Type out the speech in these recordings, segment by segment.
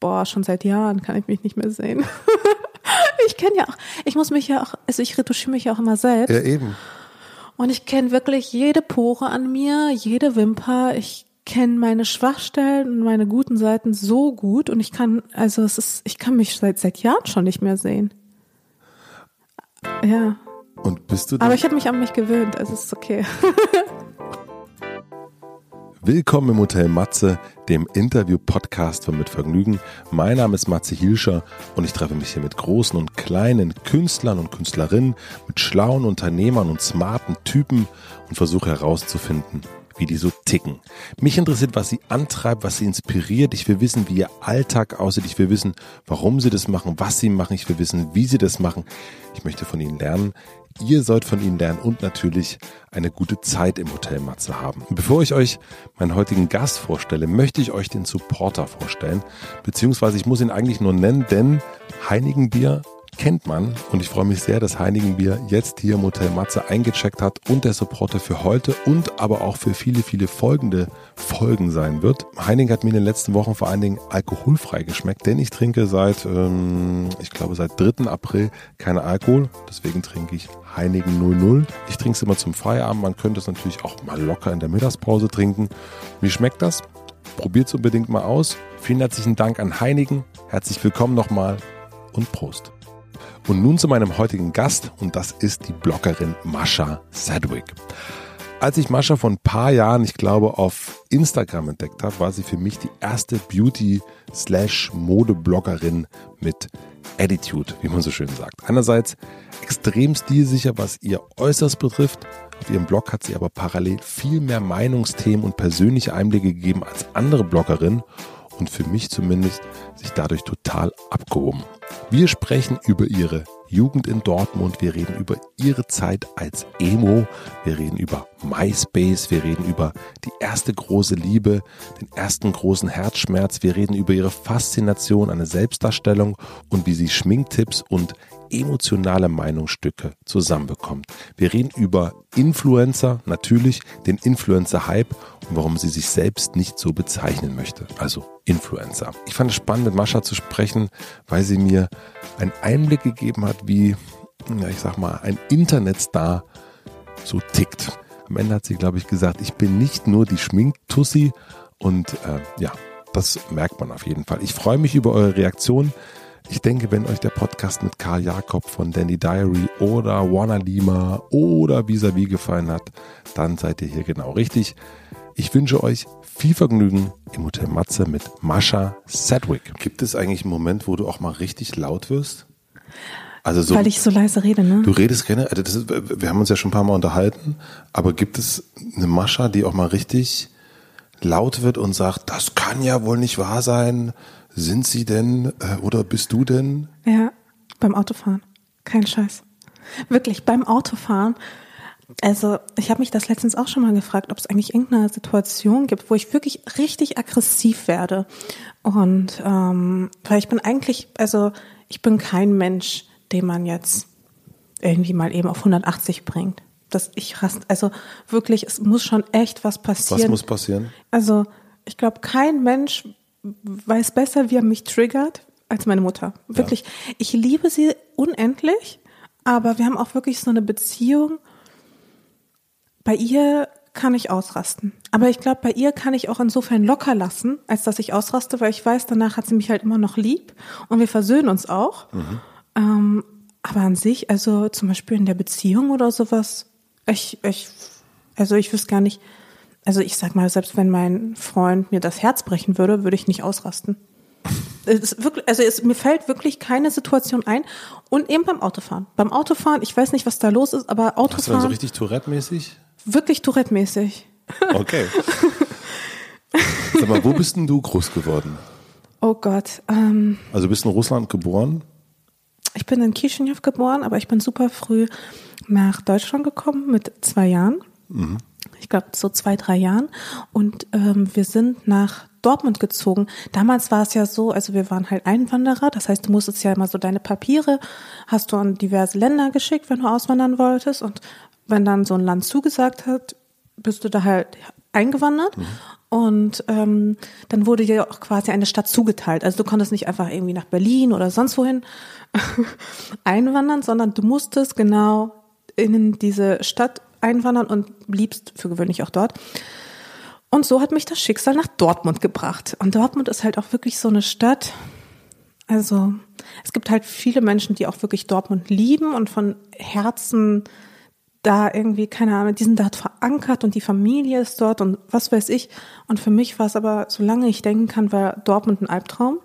boah, schon seit Jahren kann ich mich nicht mehr sehen. ich kenne ja auch, ich muss mich ja auch, also ich retuschiere mich ja auch immer selbst. Ja, eben. Und ich kenne wirklich jede Pore an mir, jede Wimper. Ich kenne meine Schwachstellen und meine guten Seiten so gut und ich kann, also es ist, ich kann mich seit seit Jahren schon nicht mehr sehen. Ja. Und bist du Aber ich habe mich an mich gewöhnt, also es ist okay. Willkommen im Hotel Matze, dem Interview-Podcast von Mit Vergnügen. Mein Name ist Matze Hilscher und ich treffe mich hier mit großen und kleinen Künstlern und Künstlerinnen, mit schlauen Unternehmern und smarten Typen und versuche herauszufinden, wie die so ticken. Mich interessiert, was sie antreibt, was sie inspiriert. Ich will wissen, wie ihr Alltag aussieht. Ich will wissen, warum sie das machen, was sie machen. Ich will wissen, wie sie das machen. Ich möchte von ihnen lernen. Ihr sollt von ihnen lernen und natürlich eine gute Zeit im Hotel Matze haben. Bevor ich euch meinen heutigen Gast vorstelle, möchte ich euch den Supporter vorstellen. Beziehungsweise ich muss ihn eigentlich nur nennen, denn Heinigenbier kennt man und ich freue mich sehr, dass Heinigenbier jetzt hier im Hotel Matze eingecheckt hat und der Supporter für heute und aber auch für viele, viele folgende Folgen sein wird. Heinigen hat mir in den letzten Wochen vor allen Dingen alkoholfrei geschmeckt, denn ich trinke seit, ähm, ich glaube seit 3. April keine Alkohol, deswegen trinke ich Heinigen 00. Ich trinke es immer zum Feierabend, man könnte es natürlich auch mal locker in der Mittagspause trinken. Wie schmeckt das? Probiert es unbedingt mal aus. Vielen herzlichen Dank an Heinigen. Herzlich willkommen nochmal und Prost. Und nun zu meinem heutigen Gast und das ist die Bloggerin Mascha Sedwick. Als ich Mascha vor ein paar Jahren, ich glaube, auf Instagram entdeckt habe, war sie für mich die erste Beauty-Mode-Bloggerin mit Attitude, wie man so schön sagt. Einerseits extrem stilsicher, was ihr Äußeres betrifft. Auf ihrem Blog hat sie aber parallel viel mehr Meinungsthemen und persönliche Einblicke gegeben als andere Bloggerinnen und für mich zumindest sich dadurch total abgehoben. Wir sprechen über ihre Jugend in Dortmund, wir reden über ihre Zeit als Emo, wir reden über MySpace, wir reden über die erste große Liebe, den ersten großen Herzschmerz, wir reden über ihre Faszination an der Selbstdarstellung und wie sie Schminktipps und emotionale Meinungsstücke zusammenbekommt. Wir reden über Influencer, natürlich den Influencer-Hype und warum sie sich selbst nicht so bezeichnen möchte. Also Influencer. Ich fand es spannend, mit Mascha zu sprechen, weil sie mir einen Einblick gegeben hat, wie, ja, ich sag mal, ein Internetstar so tickt. Am Ende hat sie, glaube ich, gesagt, ich bin nicht nur die Schminktussi und äh, ja, das merkt man auf jeden Fall. Ich freue mich über eure Reaktion. Ich denke, wenn euch der Podcast mit Karl Jakob von Danny Diary oder Warner Lima oder Vis-a-vis gefallen hat, dann seid ihr hier genau richtig. Ich wünsche euch viel Vergnügen im Hotel Matze mit Mascha Sedwick. Gibt es eigentlich einen Moment, wo du auch mal richtig laut wirst? Also so, Weil ich so leise rede, ne? Du redest gerne, also ist, wir haben uns ja schon ein paar Mal unterhalten, aber gibt es eine Mascha, die auch mal richtig laut wird und sagt, das kann ja wohl nicht wahr sein, sind Sie denn äh, oder bist du denn? Ja, beim Autofahren. Kein Scheiß. Wirklich, beim Autofahren. Also, ich habe mich das letztens auch schon mal gefragt, ob es eigentlich irgendeine Situation gibt, wo ich wirklich richtig aggressiv werde. Und ähm, weil ich bin eigentlich, also ich bin kein Mensch, den man jetzt irgendwie mal eben auf 180 bringt. Dass ich rast, also wirklich, es muss schon echt was passieren. Was muss passieren? Also, ich glaube, kein Mensch weiß besser, wie er mich triggert, als meine Mutter. Wirklich. Ja. Ich liebe sie unendlich, aber wir haben auch wirklich so eine Beziehung. Bei ihr kann ich ausrasten. Aber ich glaube, bei ihr kann ich auch insofern locker lassen, als dass ich ausraste, weil ich weiß, danach hat sie mich halt immer noch lieb und wir versöhnen uns auch. Mhm. Ähm, aber an sich, also zum Beispiel in der Beziehung oder sowas, ich, ich, also ich wüsste gar nicht, also ich sag mal, selbst wenn mein Freund mir das Herz brechen würde, würde ich nicht ausrasten. Es wirklich, also es, mir fällt wirklich keine Situation ein. Und eben beim Autofahren. Beim Autofahren, ich weiß nicht, was da los ist, aber Autofahren. Hast du dann so richtig Tourette-mäßig? Wirklich Tourette-mäßig. Okay. Sag mal, wo bist denn du groß geworden? Oh Gott. Ähm, also du bist in Russland geboren? Ich bin in Chisinau geboren, aber ich bin super früh nach Deutschland gekommen mit zwei Jahren. Mhm ich glaube, so zwei, drei Jahren. Und ähm, wir sind nach Dortmund gezogen. Damals war es ja so, also wir waren halt Einwanderer, das heißt, du musstest ja immer so deine Papiere, hast du an diverse Länder geschickt, wenn du auswandern wolltest. Und wenn dann so ein Land zugesagt hat, bist du da halt eingewandert. Mhm. Und ähm, dann wurde dir auch quasi eine Stadt zugeteilt. Also du konntest nicht einfach irgendwie nach Berlin oder sonst wohin einwandern, sondern du musstest genau in diese Stadt einwandern und bliebst für gewöhnlich auch dort. Und so hat mich das Schicksal nach Dortmund gebracht. Und Dortmund ist halt auch wirklich so eine Stadt. Also es gibt halt viele Menschen, die auch wirklich Dortmund lieben und von Herzen da irgendwie, keine Ahnung, die sind dort verankert und die Familie ist dort und was weiß ich. Und für mich war es aber, solange ich denken kann, war Dortmund ein Albtraum.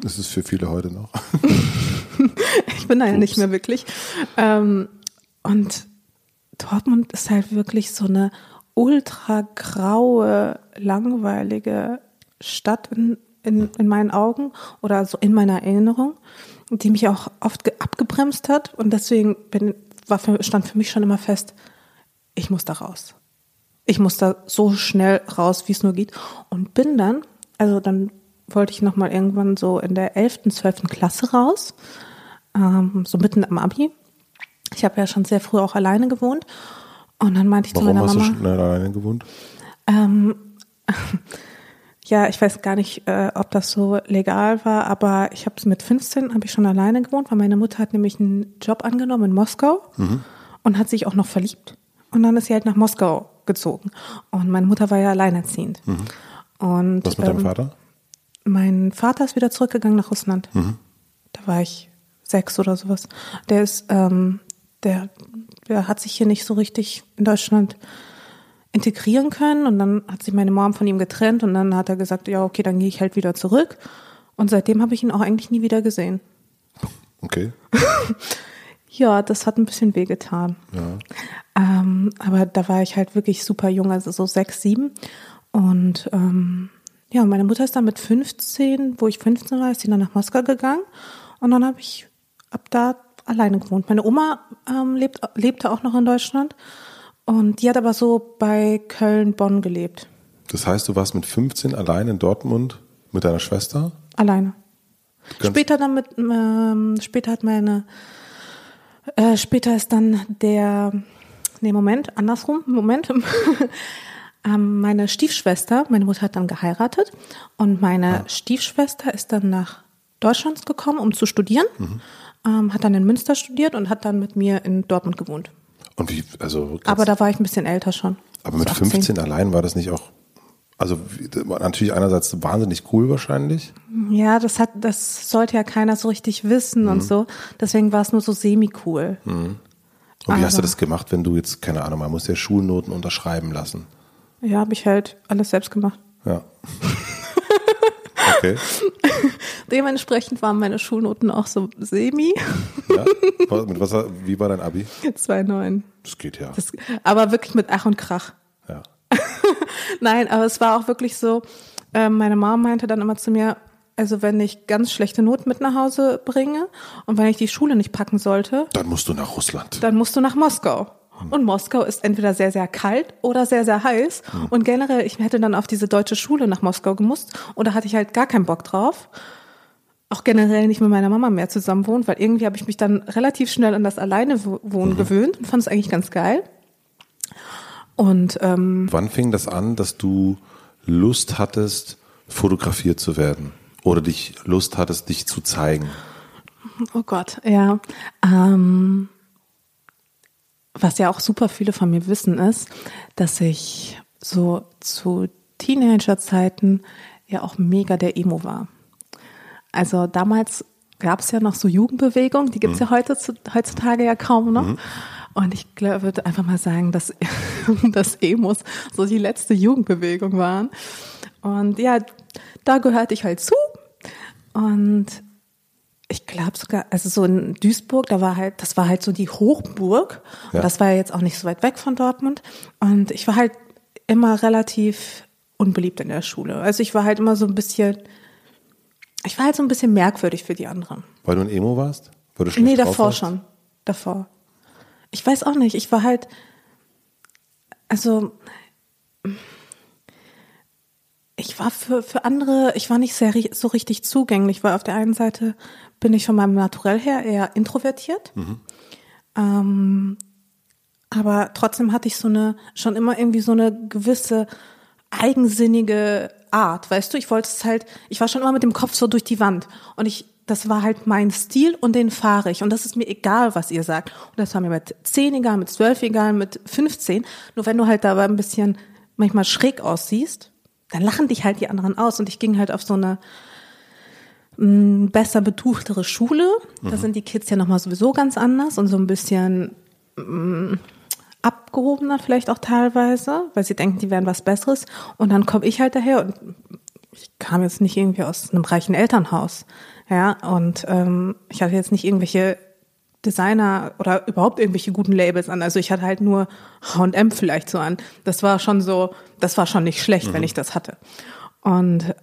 Das ist für viele heute noch. ich bin da ja nicht mehr wirklich. Ähm, und Dortmund ist halt wirklich so eine ultra graue, langweilige Stadt in, in, in meinen Augen oder so in meiner Erinnerung, die mich auch oft abgebremst hat. Und deswegen bin, war für, stand für mich schon immer fest, ich muss da raus. Ich muss da so schnell raus, wie es nur geht. Und bin dann, also dann wollte ich nochmal irgendwann so in der 11., 12. Klasse raus, ähm, so mitten am Abi. Ich habe ja schon sehr früh auch alleine gewohnt. Und dann meinte ich Warum zu meiner hast Mama. du schnell alleine gewohnt? Ähm, ja, ich weiß gar nicht, äh, ob das so legal war, aber ich habe mit 15 habe ich schon alleine gewohnt, weil meine Mutter hat nämlich einen Job angenommen in Moskau Mhm. und hat sich auch noch verliebt. Und dann ist sie halt nach Moskau gezogen. Und meine Mutter war ja alleinerziehend. Und Mhm. Was mit deinem ähm, Vater? mein Vater ist wieder zurückgegangen nach Russland. Mhm. Da war ich sechs oder sowas. Der ist, ähm, der, der hat sich hier nicht so richtig in Deutschland integrieren können und dann hat sich meine Mom von ihm getrennt und dann hat er gesagt, ja, okay, dann gehe ich halt wieder zurück. Und seitdem habe ich ihn auch eigentlich nie wieder gesehen. Okay. Ja, das hat ein bisschen wehgetan. Ja. Ähm, aber da war ich halt wirklich super jung, also so sechs, sieben. Und ähm, ja, meine Mutter ist dann mit 15, wo ich 15 war, ist sie dann nach Moskau gegangen. Und dann habe ich ab da alleine gewohnt. Meine Oma ähm, lebt, lebte auch noch in Deutschland. Und die hat aber so bei Köln, Bonn gelebt. Das heißt, du warst mit 15 allein in Dortmund mit deiner Schwester? Alleine. Ganz- Später dann mit, ähm, später hat meine, äh, später ist dann der, nee, Moment, andersrum, Moment. ähm, meine Stiefschwester, meine Mutter hat dann geheiratet und meine Stiefschwester ist dann nach Deutschland gekommen, um zu studieren, ähm, hat dann in Münster studiert und hat dann mit mir in Dortmund gewohnt. Und wie, also, Aber da war ich ein bisschen älter schon. aber mit So 18. 15 allein war das nicht auch, also natürlich einerseits wahnsinnig cool wahrscheinlich. Ja, das hat, das sollte ja keiner so richtig wissen und so. Deswegen war es nur so semi-cool. Und wie hast du Aber- das gemacht, wenn du jetzt, keine Ahnung, man muss ja Schulnoten unterschreiben lassen? Ja, habe ich halt alles selbst gemacht. Ja. okay. Dementsprechend waren meine Schulnoten auch so semi. Ja. Mit was, wie war dein Abi? 2,9. Das geht ja. Das, aber wirklich mit Ach und Krach. ja. Nein, aber es war auch wirklich so, ähm, meine Mom meinte dann immer zu mir, also wenn ich ganz schlechte Noten mit nach Hause bringe und wenn ich die Schule nicht packen sollte, Dann musst du nach Russland. dann musst du nach Moskau. Und Moskau ist entweder sehr, sehr kalt oder sehr, sehr heiß. Und generell, ich hätte dann auf diese deutsche Schule nach Moskau gemusst und da hatte ich halt gar keinen Bock drauf. Auch generell nicht mit meiner Mama mehr zusammen wohnt, weil irgendwie habe ich mich dann relativ schnell an das alleine wo- wohnen gewöhnt und fand es eigentlich ganz geil. Und ähm, Wann fing das an, dass du Lust hattest, fotografiert zu werden? Oder dich Lust hattest, dich zu zeigen? Oh Gott, ja. Ähm, was ja auch super viele von mir wissen, ist, dass ich so zu Teenagerzeiten ja auch mega der Emo war. Also damals gab es ja noch so Jugendbewegung, die gibt's ja heute, heutzutage ja kaum noch. Und ich glaub, würde einfach mal sagen, dass, dass Emos so die letzte Jugendbewegung waren. Und ja, da gehörte ich halt zu. Und ich glaube sogar, also so in Duisburg, da war halt, das war halt so die Hochburg. Ja. Und das war ja jetzt auch nicht so weit weg von Dortmund. Und ich war halt immer relativ unbeliebt in der Schule. Also ich war halt immer so ein bisschen, ich war halt so ein bisschen merkwürdig für die anderen. Weil du ein Emo warst? Weil du Nee, davor warst? schon. Davor. Ich weiß auch nicht. Ich war halt, also, ich war für, für andere, ich war nicht sehr so richtig zugänglich, weil auf der einen Seite bin ich von meinem Naturell her eher introvertiert. Ähm, aber trotzdem hatte ich so eine, schon immer irgendwie so eine gewisse eigensinnige Art, weißt du? Ich wollte es halt, ich war schon immer mit dem Kopf so durch die Wand und ich, das war halt mein Stil und den fahre ich und das ist mir egal, was ihr sagt. Und das war mir mit 10 egal, mit 12 egal, mit 15. Nur wenn du halt dabei ein bisschen manchmal schräg aussiehst, dann lachen dich halt die anderen aus und ich ging halt auf so eine mh, mm, besser betuchtere Schule. Da mhm. sind die Kids ja nochmal sowieso ganz anders und so ein bisschen mh, mm, abgehobener vielleicht auch teilweise, weil sie denken, die wären was Besseres. Und dann komme ich halt daher und ich kam jetzt nicht irgendwie aus einem reichen Elternhaus. Ja, und ähm, ich hatte jetzt nicht irgendwelche Designer oder überhaupt irgendwelche guten Labels an. Also ich hatte halt nur H&M vielleicht so an. Das war schon so, das war schon nicht schlecht, mhm. wenn ich das hatte. Und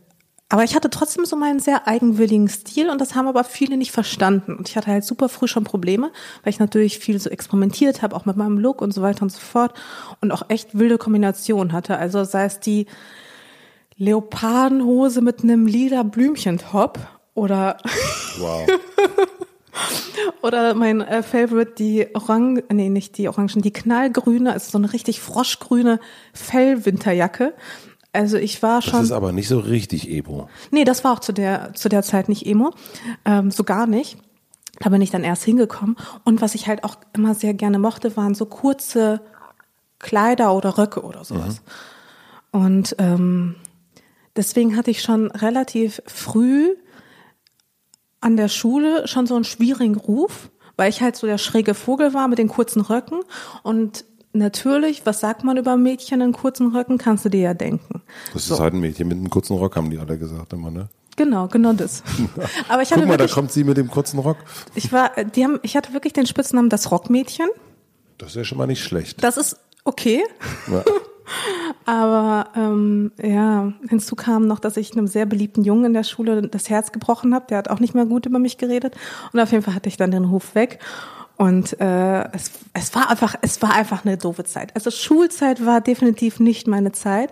aber ich hatte trotzdem so meinen sehr eigenwilligen Stil und das haben aber viele nicht verstanden. Und ich hatte halt super früh schon Probleme, weil ich natürlich viel so experimentiert habe, auch mit meinem Look und so weiter und so fort und auch echt wilde Kombinationen hatte. Also sei es die Leopardenhose mit einem lila Blümchentop oder wow. Oder mein äh, Favorite, die Orange, nee, nicht die Orangen, die knallgrüne, also so eine richtig froschgrüne Fellwinterjacke. Also ich war schon. Das ist aber nicht so richtig Emo. Nee, das war auch zu der, zu der Zeit nicht Emo. Ähm, so gar nicht. Da bin ich dann erst hingekommen. Und was ich halt auch immer sehr gerne mochte, waren so kurze Kleider oder Röcke oder sowas. Mhm. Und ähm, deswegen hatte ich schon relativ früh an der Schule schon so einen schwierigen Ruf, weil ich halt so der schräge Vogel war mit den kurzen Röcken und natürlich, was sagt man über Mädchen in kurzen Röcken, kannst du dir ja denken. Das ist so. halt ein Mädchen mit einem kurzen Rock, haben die alle gesagt immer, ne? Genau, genau das. Aber ich hatte Guck mal, wirklich, da kommt sie mit dem kurzen Rock. Ich war, die haben, ich hatte wirklich den Spitznamen das Rockmädchen. Das ist ja schon mal nicht schlecht. Das ist okay. Ja. Aber ähm, ja, hinzu kam noch, dass ich einem sehr beliebten Jungen in der Schule das Herz gebrochen habe. Der hat auch nicht mehr gut über mich geredet. Und auf jeden Fall hatte ich dann den Ruf weg. Und äh, es, es war einfach, es war einfach eine doofe Zeit. Also Schulzeit war definitiv nicht meine Zeit.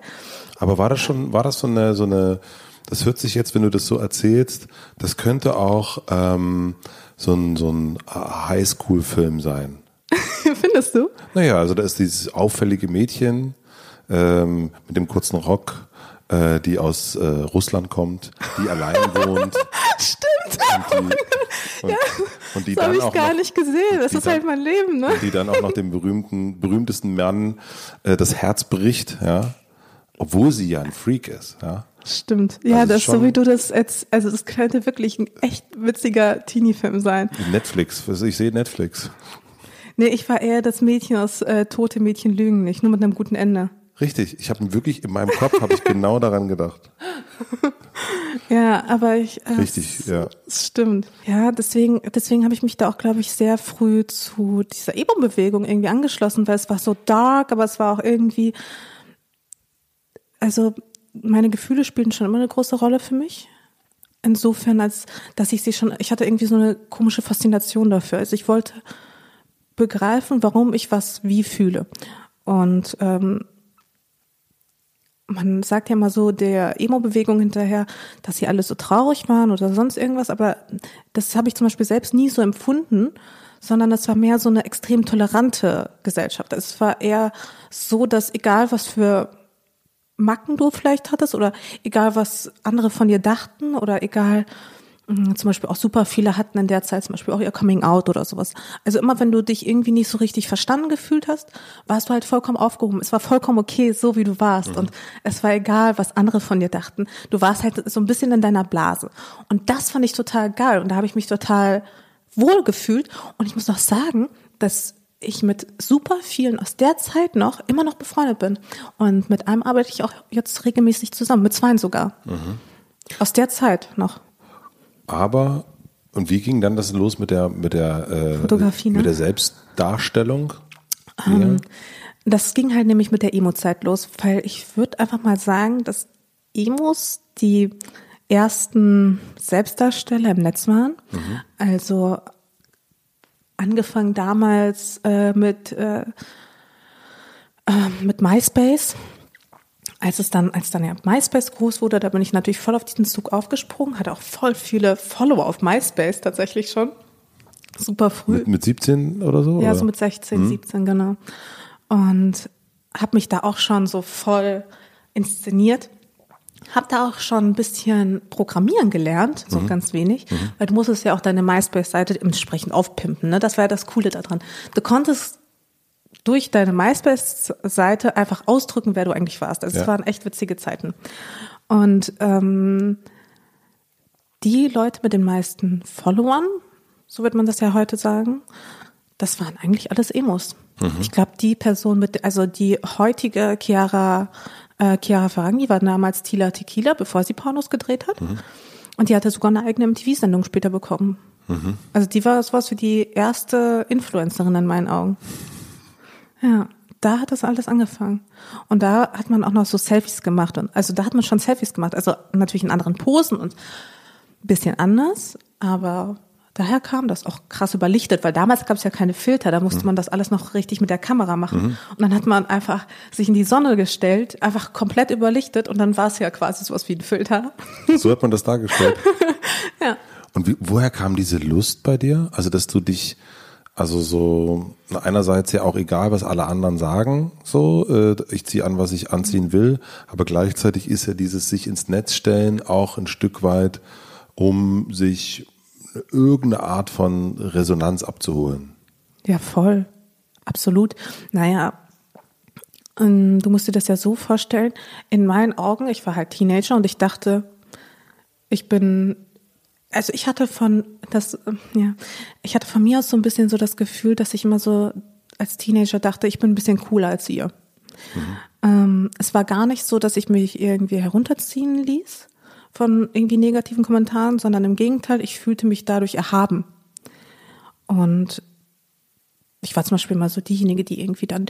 Aber war das schon, war das so eine, so eine, das hört sich jetzt, wenn du das so erzählst, das könnte auch ähm, so ein, so ein Highschool-Film sein. Findest du? Naja, also da ist dieses auffällige Mädchen ähm, mit dem kurzen Rock, äh, die aus äh, Russland kommt, die allein wohnt. Stimmt. Und die, und, ja, und die das habe ich gar noch, nicht gesehen. Das ist dann, halt mein Leben, ne? Und die dann auch noch dem berühmten, berühmtesten Mann äh, das Herz bricht, ja, obwohl sie ja ein Freak ist, ja. Stimmt. Ja, also das so wie du das jetzt, also das könnte wirklich ein echt witziger Teenie-Film sein. Netflix, ich sehe Netflix. Nee, ich war eher das Mädchen aus äh, Tote Mädchen lügen nicht, nur mit einem guten Ende. Richtig, ich habe wirklich in meinem Kopf habe ich genau daran gedacht. Ja, aber ich äh, Richtig, ja. Stimmt. Ja, deswegen deswegen habe ich mich da auch glaube ich sehr früh zu dieser Emo Bewegung irgendwie angeschlossen, weil es war so dark, aber es war auch irgendwie also meine Gefühle spielten schon immer eine große Rolle für mich. Insofern, als dass ich sie schon, ich hatte irgendwie so eine komische Faszination dafür. Also ich wollte begreifen, warum ich was wie fühle. Und ähm, man sagt ja mal so der Emo-Bewegung hinterher, dass sie alle so traurig waren oder sonst irgendwas, aber das habe ich zum Beispiel selbst nie so empfunden, sondern es war mehr so eine extrem tolerante Gesellschaft. Es war eher so, dass egal was für Macken du vielleicht hattest oder egal was andere von dir dachten oder egal zum Beispiel auch super viele hatten in der Zeit zum Beispiel auch ihr Coming Out oder sowas. Also immer wenn du dich irgendwie nicht so richtig verstanden gefühlt hast, warst du halt vollkommen aufgehoben. Es war vollkommen okay, so wie du warst. Mhm. Und es war egal, was andere von dir dachten. Du warst halt so ein bisschen in deiner Blase. Und das fand ich total geil. Und da habe ich mich total wohl gefühlt. Und ich muss noch sagen, dass ich mit super vielen aus der Zeit noch immer noch befreundet bin. Und mit einem arbeite ich auch jetzt regelmäßig zusammen, mit zweien sogar. Mhm. Aus der Zeit noch. Aber und wie ging dann das los mit der mit der äh, Fotografie, ne? mit der Selbstdarstellung? Ähm, das ging halt nämlich mit der Emo-Zeit los, weil ich würde einfach mal sagen, dass Emos die ersten Selbstdarsteller im Netz waren. Mhm. Also angefangen damals äh, mit äh, äh, mit MySpace als es dann, als dann ja MySpace groß wurde, da bin ich natürlich voll auf diesen Zug aufgesprungen, hatte auch voll viele Follower auf MySpace tatsächlich schon. super früh. Mit, mit 17 oder so? Ja, oder? so mit 16, 17, genau. Und habe mich da auch schon so voll inszeniert. Hab da auch schon ein bisschen programmieren gelernt, so ganz wenig, weil du musstest ja auch deine MySpace-Seite entsprechend aufpimpen. Ne? Das war ja das Coole daran. Du konntest durch deine MySpace-Seite einfach ausdrücken, wer du eigentlich warst. Also es Ja. waren echt witzige Zeiten. Und ähm, die Leute mit den meisten Followern, so wird man das ja heute sagen, das waren eigentlich alles Emos. Ich glaube, die Person mit, also die heutige Chiara, äh, Chiara Ferragni war damals Tila Tequila, bevor sie Pornos gedreht hat. Und die hatte sogar eine eigene MTV-Sendung später bekommen. Also die war sowas wie die erste Influencerin in meinen Augen. Ja, da hat das alles angefangen. Und da hat man auch noch so Selfies gemacht. Und also da hat man schon Selfies gemacht. Also natürlich in anderen Posen und ein bisschen anders, aber daher kam das auch krass überlichtet, weil damals gab es ja keine Filter, da musste man das alles noch richtig mit der Kamera machen. Und dann hat man einfach sich in die Sonne gestellt, einfach komplett überlichtet und dann war es ja quasi sowas wie ein Filter. So hat man das dargestellt. ja. Und wie, woher kam diese Lust bei dir? Also, dass du dich, also so, einerseits ja auch egal, was alle anderen sagen, so, äh, ich ziehe an, was ich anziehen will, aber gleichzeitig ist ja dieses sich ins Netz stellen auch ein Stück weit, um sich irgendeine Art von Resonanz abzuholen. Ja, voll. Absolut. Naja, ähm, du musst dir das ja so vorstellen. In meinen Augen, ich war halt Teenager und ich dachte, ich bin, also ich hatte von, das, äh, ja, ich hatte von mir aus so ein bisschen so das Gefühl, dass ich immer so als Teenager dachte, ich bin ein bisschen cooler als ihr. Ähm, es war gar nicht so, dass ich mich irgendwie herunterziehen ließ von irgendwie negativen Kommentaren, sondern im Gegenteil, ich fühlte mich dadurch erhaben. Und ich war zum Beispiel mal so diejenige, die irgendwie dann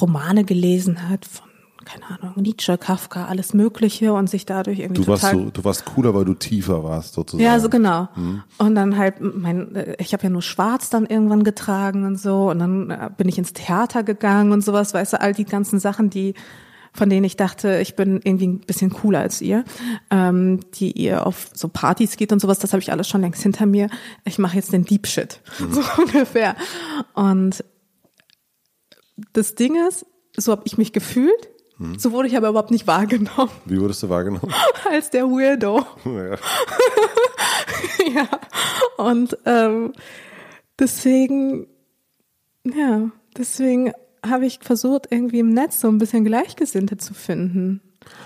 Romane gelesen hat von, keine Ahnung, Nietzsche, Kafka, alles Mögliche und sich dadurch irgendwie Du warst total so, du warst cooler, weil du tiefer warst, sozusagen. ja, so genau. Und dann halt mein, äh, ich habe ja nur Schwarz dann irgendwann getragen und so. Und dann äh, bin ich ins Theater gegangen und sowas, weißt du, all die ganzen Sachen, die von denen ich dachte, ich bin irgendwie ein bisschen cooler als ihr, ähm, die ihr auf so Partys geht und sowas, das habe ich alles schon längst hinter mir. Ich mache jetzt den Deep Shit, so ungefähr. Und das Ding ist, so habe ich mich gefühlt, so wurde ich aber überhaupt nicht wahrgenommen Wie wurdest du wahrgenommen? als der Weirdo. ja. ja. Und ähm, deswegen, ja, deswegen habe ich versucht, irgendwie im Netz so ein bisschen Gleichgesinnte zu finden.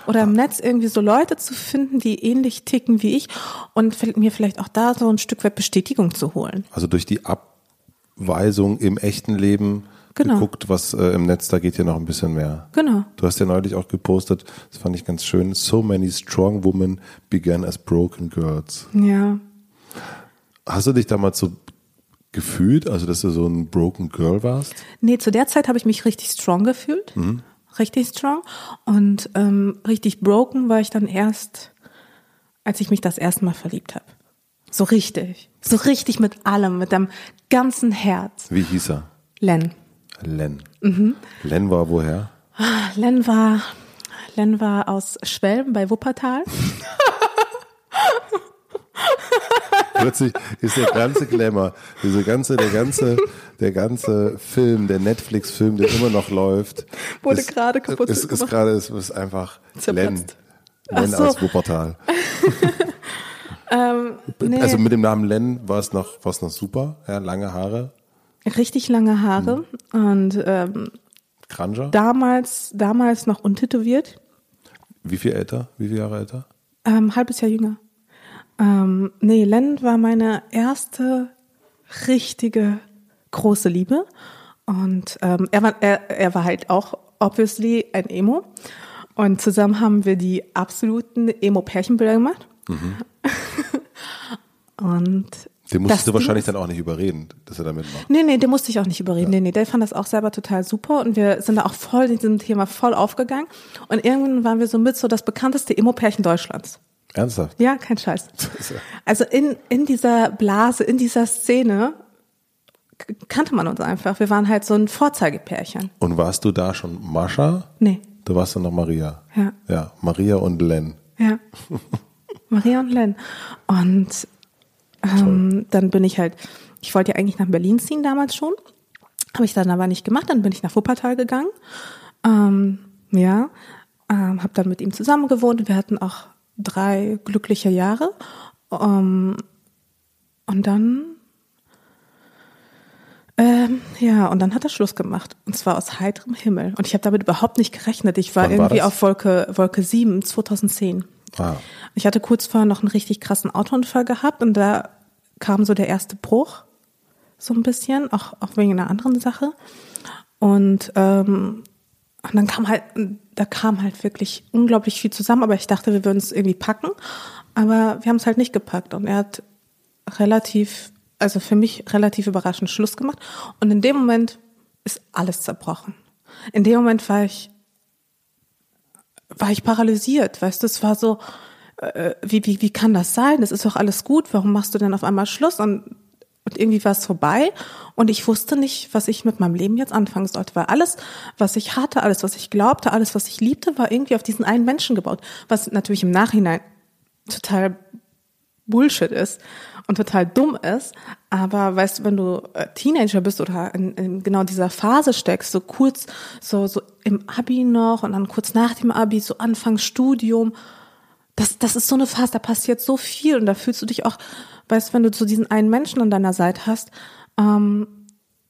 Oder im Netz irgendwie so Leute zu finden, die ähnlich ticken wie ich und mir vielleicht auch da so ein Stück weit Bestätigung zu holen. Also durch die Abweisung im echten Leben Genau. geguckt, was äh, im Netz, da geht ja noch ein bisschen mehr. Genau. Du hast ja neulich auch gepostet, das fand ich ganz schön, so many strong women began as broken girls. Ja. Hast du dich damals so gefühlt, also dass du so ein broken girl warst? Nee, zu der Zeit habe ich mich richtig strong gefühlt. Richtig strong. Und ähm, richtig broken war ich dann erst, als ich mich das erste Mal verliebt habe. So richtig. So richtig mit allem, mit dem ganzen Herz. Wie hieß er? Len. Len. Mhm. Len war woher? Len war, Len war aus Schwelm bei Wuppertal. Plötzlich ist der ganze Glamour, diese ganze, der ganze, der ganze Film, der Netflix-Film, der immer noch läuft, Wurde ist- gerade kaputt Ist, ist gerade, ist, ist einfach Len. Zerplatzt. Len Ach so. aus Wuppertal. Nee, Also mit dem Namen Len war es noch, war es noch super, ja, lange Haare, richtig lange Haare und ähm, damals, damals noch untätowiert. Wie viel älter? Wie viele Jahre älter? Ähm, halbes Jahr jünger. Ähm, nee, Len war meine erste richtige große Liebe. Und ähm, er, war, er, er war halt auch obviously ein Emo. Und zusammen haben wir die absoluten Emo-Pärchenbilder gemacht. Und Den musstest du wahrscheinlich dann auch nicht überreden, dass er da mitmacht. Nee, nee, den musste ich auch nicht überreden. Nee, nee, der fand das auch selber total super und wir sind da auch voll in diesem Thema voll aufgegangen. Und irgendwann waren wir so mit so das bekannteste Emo-Pärchen Deutschlands. Ernsthaft? Ja, kein Scheiß. ja- Also in, in dieser Blase, in dieser Szene kannte man uns einfach. Wir waren halt so ein Vorzeigepärchen. Und warst du da schon Mascha? Nee, Du warst dann noch Maria. Ja. Ja, Maria und Len. ja. Maria und Len. Und ähm, dann bin ich halt Ich wollte ja eigentlich nach Berlin ziehen damals schon. Habe ich dann aber nicht gemacht. Dann bin ich nach Wuppertal gegangen. Ähm, ja, ähm, habe dann mit ihm zusammen gewohnt. Wir hatten auch drei glückliche Jahre. Ähm, und dann, ähm, ja, und dann hat er Schluss gemacht. Und zwar aus heiterem Himmel. Und ich habe damit überhaupt nicht gerechnet. Ich war war irgendwie das? auf Wolke, Wolke 7, 2010. Ah, Ich hatte kurz vorher noch einen richtig krassen Autounfall gehabt und da kam so der erste Bruch, so ein bisschen, auch, auch wegen einer anderen Sache. Und, ähm, und dann kam halt, da kam halt wirklich unglaublich viel zusammen, aber ich dachte, wir würden es irgendwie packen. Aber wir haben es halt nicht gepackt und er hat relativ, also für mich relativ überraschend Schluss gemacht. Und in dem Moment ist alles zerbrochen. In dem Moment war ich war ich paralysiert, weißt du, es war so, äh, wie, wie, wie kann das sein? Das ist doch alles gut, warum machst du denn auf einmal Schluss? Und, und irgendwie war es vorbei und ich wusste nicht, was ich mit meinem Leben jetzt anfangen sollte, weil alles, was ich hatte, alles, was ich glaubte, alles, was ich liebte, war irgendwie auf diesen einen Menschen gebaut, was natürlich im Nachhinein total Bullshit ist und total dumm ist. Aber weißt du, wenn du äh, Teenager bist oder in, in genau dieser Phase steckst, so kurz, so, so im Abi noch und dann kurz nach dem Abi, so Anfang Studium, das, das ist so eine Phase, da passiert so viel und da fühlst du dich auch, weißt du, wenn du so diesen einen Menschen an deiner Seite hast, ähm,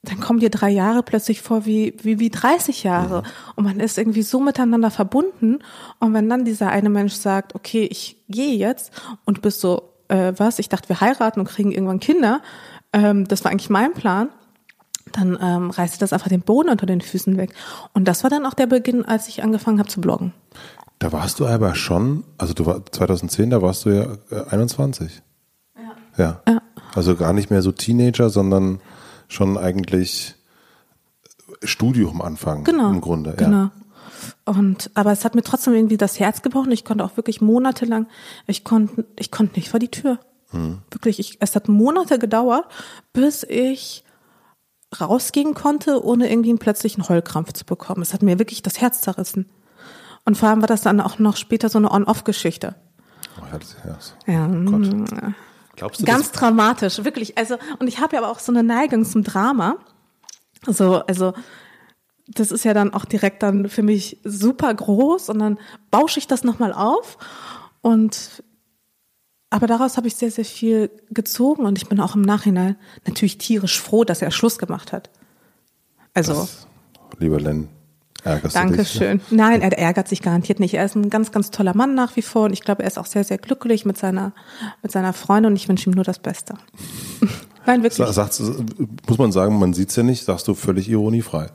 dann kommen dir drei Jahre plötzlich vor wie, wie, wie 30 Jahre. Und man ist irgendwie so miteinander verbunden. Und wenn dann dieser eine Mensch sagt, okay, ich gehe jetzt und bist so, äh, was, ich dachte, wir heiraten und kriegen irgendwann Kinder, ähm, das war eigentlich mein Plan, dann ähm, reißt das einfach den Boden unter den Füßen weg. Und das war dann auch der Beginn, als ich angefangen habe zu bloggen. da warst du aber schon, also du war 2010, da warst du ja äh, 21. Ja. Ja. Also gar nicht mehr so Teenager, sondern schon eigentlich Studium anfangen. Genau. Im Grunde, ja. Und, aber es hat mir trotzdem irgendwie das Herz gebrochen. Ich konnte auch wirklich monatelang, ich konnte, ich konnte nicht vor die Tür. Hm. Wirklich, ich, es hat Monate gedauert, bis ich rausgehen konnte, ohne irgendwie einen plötzlichen Heulkrampf zu bekommen. Es hat mir wirklich das Herz zerrissen. Und vor allem war das dann auch noch später so eine On-Off-Geschichte. Oh, ja, das, ja, so. Ja, Gott. Glaubst du, ganz dramatisch, wirklich. Also, und ich habe ja aber auch so eine Neigung zum Drama. So, also, das ist ja dann auch direkt dann für mich super groß und dann bausche ich das nochmal auf. Und aber daraus habe ich sehr, sehr viel gezogen und ich bin auch im Nachhinein natürlich tierisch froh, dass er Schluss gemacht hat. Also, das, lieber Len, ärgerst du dich? Dankeschön. Nein, er ärgert sich garantiert nicht. Er ist ein ganz, ganz toller Mann nach wie vor und ich glaube, er ist auch sehr, sehr glücklich mit seiner, mit seiner Freundin und ich wünsche ihm nur das Beste. Nein, wirklich. Sa- Sagst, muss man sagen, man sieht's ja nicht, sagst du völlig ironiefrei.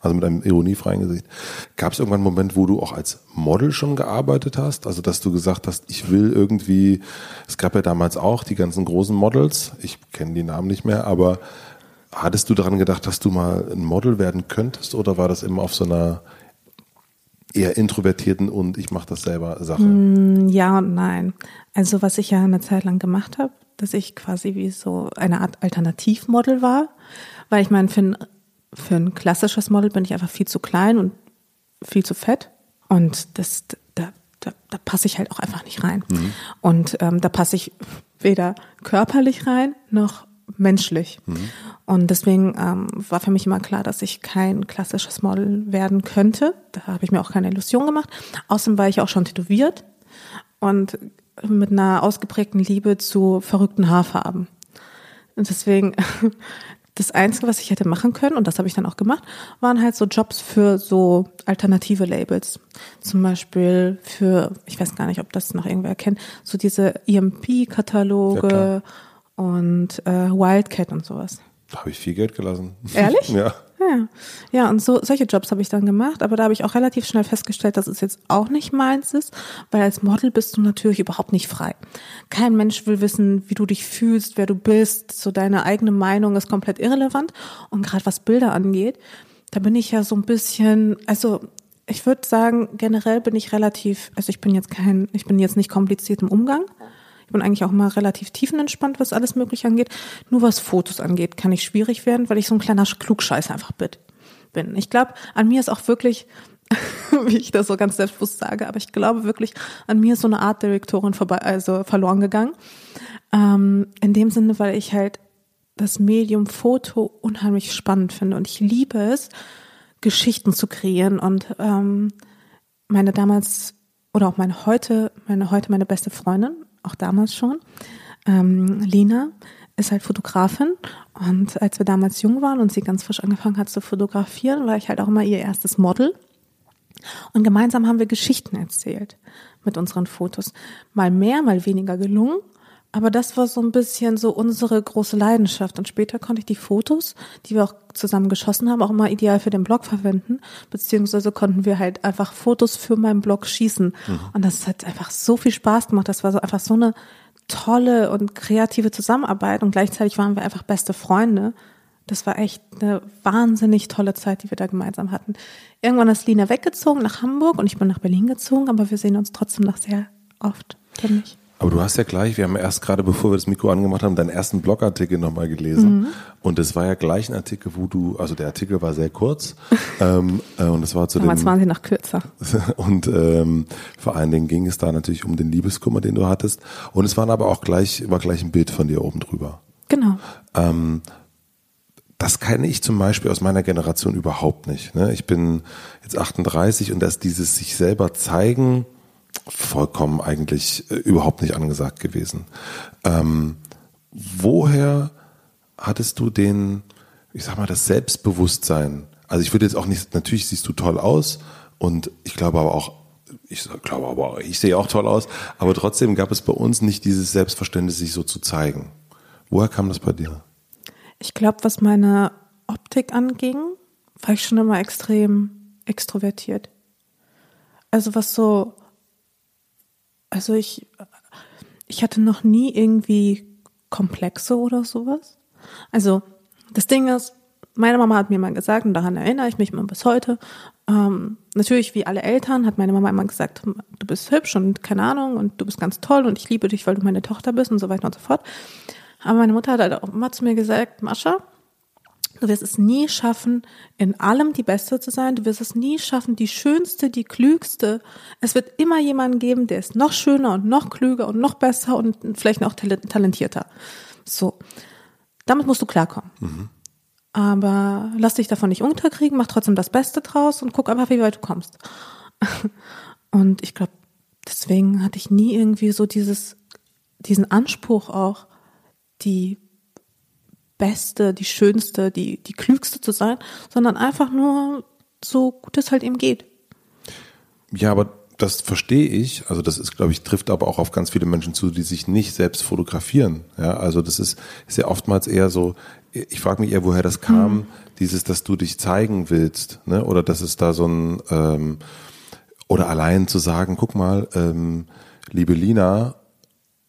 Also mit einem ironiefreien Gesicht. Gab es irgendwann einen Moment, wo du auch als Model schon gearbeitet hast? Also dass du gesagt hast, ich will irgendwie, es gab ja damals auch die ganzen großen Models, ich kenne die Namen nicht mehr, aber hattest du daran gedacht, dass du mal ein Model werden könntest oder war das immer auf so einer eher introvertierten und ich mache das selber Sache? Ja und nein. Also was ich ja eine Zeit lang gemacht habe, dass ich quasi wie so eine Art Alternativmodel war, weil ich meine, für ein, für ein klassisches Model bin ich einfach viel zu klein und viel zu fett und das da, da, da passe ich halt auch einfach nicht rein. Und ähm, da passe ich weder körperlich rein noch menschlich. Und deswegen ähm, war für mich immer klar, dass ich kein klassisches Model werden könnte. Da habe ich mir auch keine Illusion gemacht. Außerdem war ich auch schon tätowiert und mit einer ausgeprägten Liebe zu verrückten Haarfarben. Und deswegen, das Einzige, was ich hätte machen können, und das habe ich dann auch gemacht, waren halt so Jobs für so alternative Labels. Zum Beispiel für, ich weiß gar nicht, ob das noch irgendwer kennt, so diese Ja, EMP-Kataloge klar. und äh, Wildcat und sowas. Da habe ich viel Geld gelassen. Ehrlich? ja. Ja, ja, und so solche Jobs habe ich dann gemacht, aber da habe ich auch relativ schnell festgestellt, dass es jetzt auch nicht meins ist, weil als Model bist du natürlich überhaupt nicht frei. Kein Mensch will wissen, wie du dich fühlst, wer du bist, so deine eigene Meinung ist komplett irrelevant und gerade was Bilder angeht, da bin ich ja so ein bisschen, also ich würde sagen, generell bin ich relativ, also ich bin jetzt kein, ich bin jetzt nicht kompliziert im Umgang. Ich bin eigentlich auch mal relativ tiefenentspannt, was alles mögliche angeht. Nur was Fotos angeht, kann ich schwierig werden, weil ich so ein kleiner Klugscheiß einfach bin. Ich glaube, an mir ist auch wirklich, wie ich das so ganz selbstbewusst sage, aber ich glaube wirklich, an mir ist so eine Art Direktorin vorbei, also verloren gegangen. Ähm, in dem Sinne, weil ich halt das Medium Foto unheimlich spannend finde und ich liebe es, Geschichten zu kreieren und ähm, meine damals oder auch meine heute, meine heute meine beste Freundin, auch damals schon, ähm, Lina, ist halt Fotografin und als wir damals jung waren und sie ganz frisch angefangen hat zu fotografieren, war ich halt auch immer ihr erstes Model. Und gemeinsam haben wir Geschichten erzählt mit unseren Fotos. Mal mehr, mal weniger gelungen. Aber das war so ein bisschen so unsere große Leidenschaft. Und später konnte ich die Fotos, die wir auch zusammen geschossen haben, auch immer ideal für den Blog verwenden. Beziehungsweise konnten wir halt einfach Fotos für meinen Blog schießen. Mhm. Und das hat einfach so viel Spaß gemacht. Das war so einfach so eine tolle und kreative Zusammenarbeit. Und gleichzeitig waren wir einfach beste Freunde. Das war echt eine wahnsinnig tolle Zeit, die wir da gemeinsam hatten. Irgendwann ist Lina weggezogen nach Hamburg und ich bin nach Berlin gezogen, aber wir sehen uns trotzdem noch sehr oft, ständig. Aber du hast ja gleich, wir haben erst gerade, bevor wir das Mikro angemacht haben, deinen ersten Blogartikel nochmal gelesen. Mhm. Und es war ja gleich ein Artikel, wo du, also der Artikel war sehr kurz. ähm, äh, und es war zu dem, waren sie noch kürzer. und ähm, vor allen Dingen ging es da natürlich um den Liebeskummer, den du hattest. Und es waren aber auch gleich, war gleich ein Bild von dir oben drüber. Genau. Ähm, das kenne ich zum Beispiel aus meiner Generation überhaupt nicht. Ne? Ich bin jetzt 38 und dass dieses sich selber zeigen, vollkommen eigentlich äh, überhaupt nicht angesagt gewesen. Ähm, woher hattest du den, ich sag mal, das Selbstbewusstsein? Also ich würde jetzt auch nicht, natürlich siehst du toll aus und ich glaube aber auch, ich glaube aber auch, ich sehe auch toll aus, aber trotzdem gab es bei uns nicht dieses Selbstverständnis, sich so zu zeigen. Woher kam das bei dir? Ich glaube, was meine Optik anging, war ich schon immer extrem extrovertiert. Also was so also ich, ich hatte noch nie irgendwie Komplexe oder sowas. Also das Ding ist, meine Mama hat mir mal gesagt, und daran erinnere ich mich immer bis heute, ähm, natürlich wie alle Eltern hat meine Mama immer gesagt, du bist hübsch und keine Ahnung und du bist ganz toll und ich liebe dich, weil du meine Tochter bist und so weiter und so fort. Aber meine Mutter hat halt auch immer zu mir gesagt, Mascha, Du wirst es nie schaffen, in allem die Beste zu sein. Du wirst es nie schaffen, die Schönste, die Klügste. Es wird immer jemanden geben, der ist noch schöner und noch klüger und noch besser und vielleicht noch talentierter. So. Damit musst du klarkommen. Mhm. Aber lass dich davon nicht unterkriegen, mach trotzdem das Beste draus und guck einfach, wie weit du kommst. Und ich glaube, deswegen hatte ich nie irgendwie so dieses, diesen Anspruch auch, die Beste, die Schönste, die, die Klügste zu sein, sondern einfach nur so gut es halt eben geht. Ja, aber das verstehe ich. Also das ist, glaube ich, trifft aber auch auf ganz viele Menschen zu, die sich nicht selbst fotografieren. Ja, also das ist, ist ja oftmals eher so, ich frage mich eher, woher das kam, mhm. dieses, dass du dich zeigen willst, ne? Oder dass es da so ein ähm, oder allein zu sagen, guck mal, ähm, liebe Lina,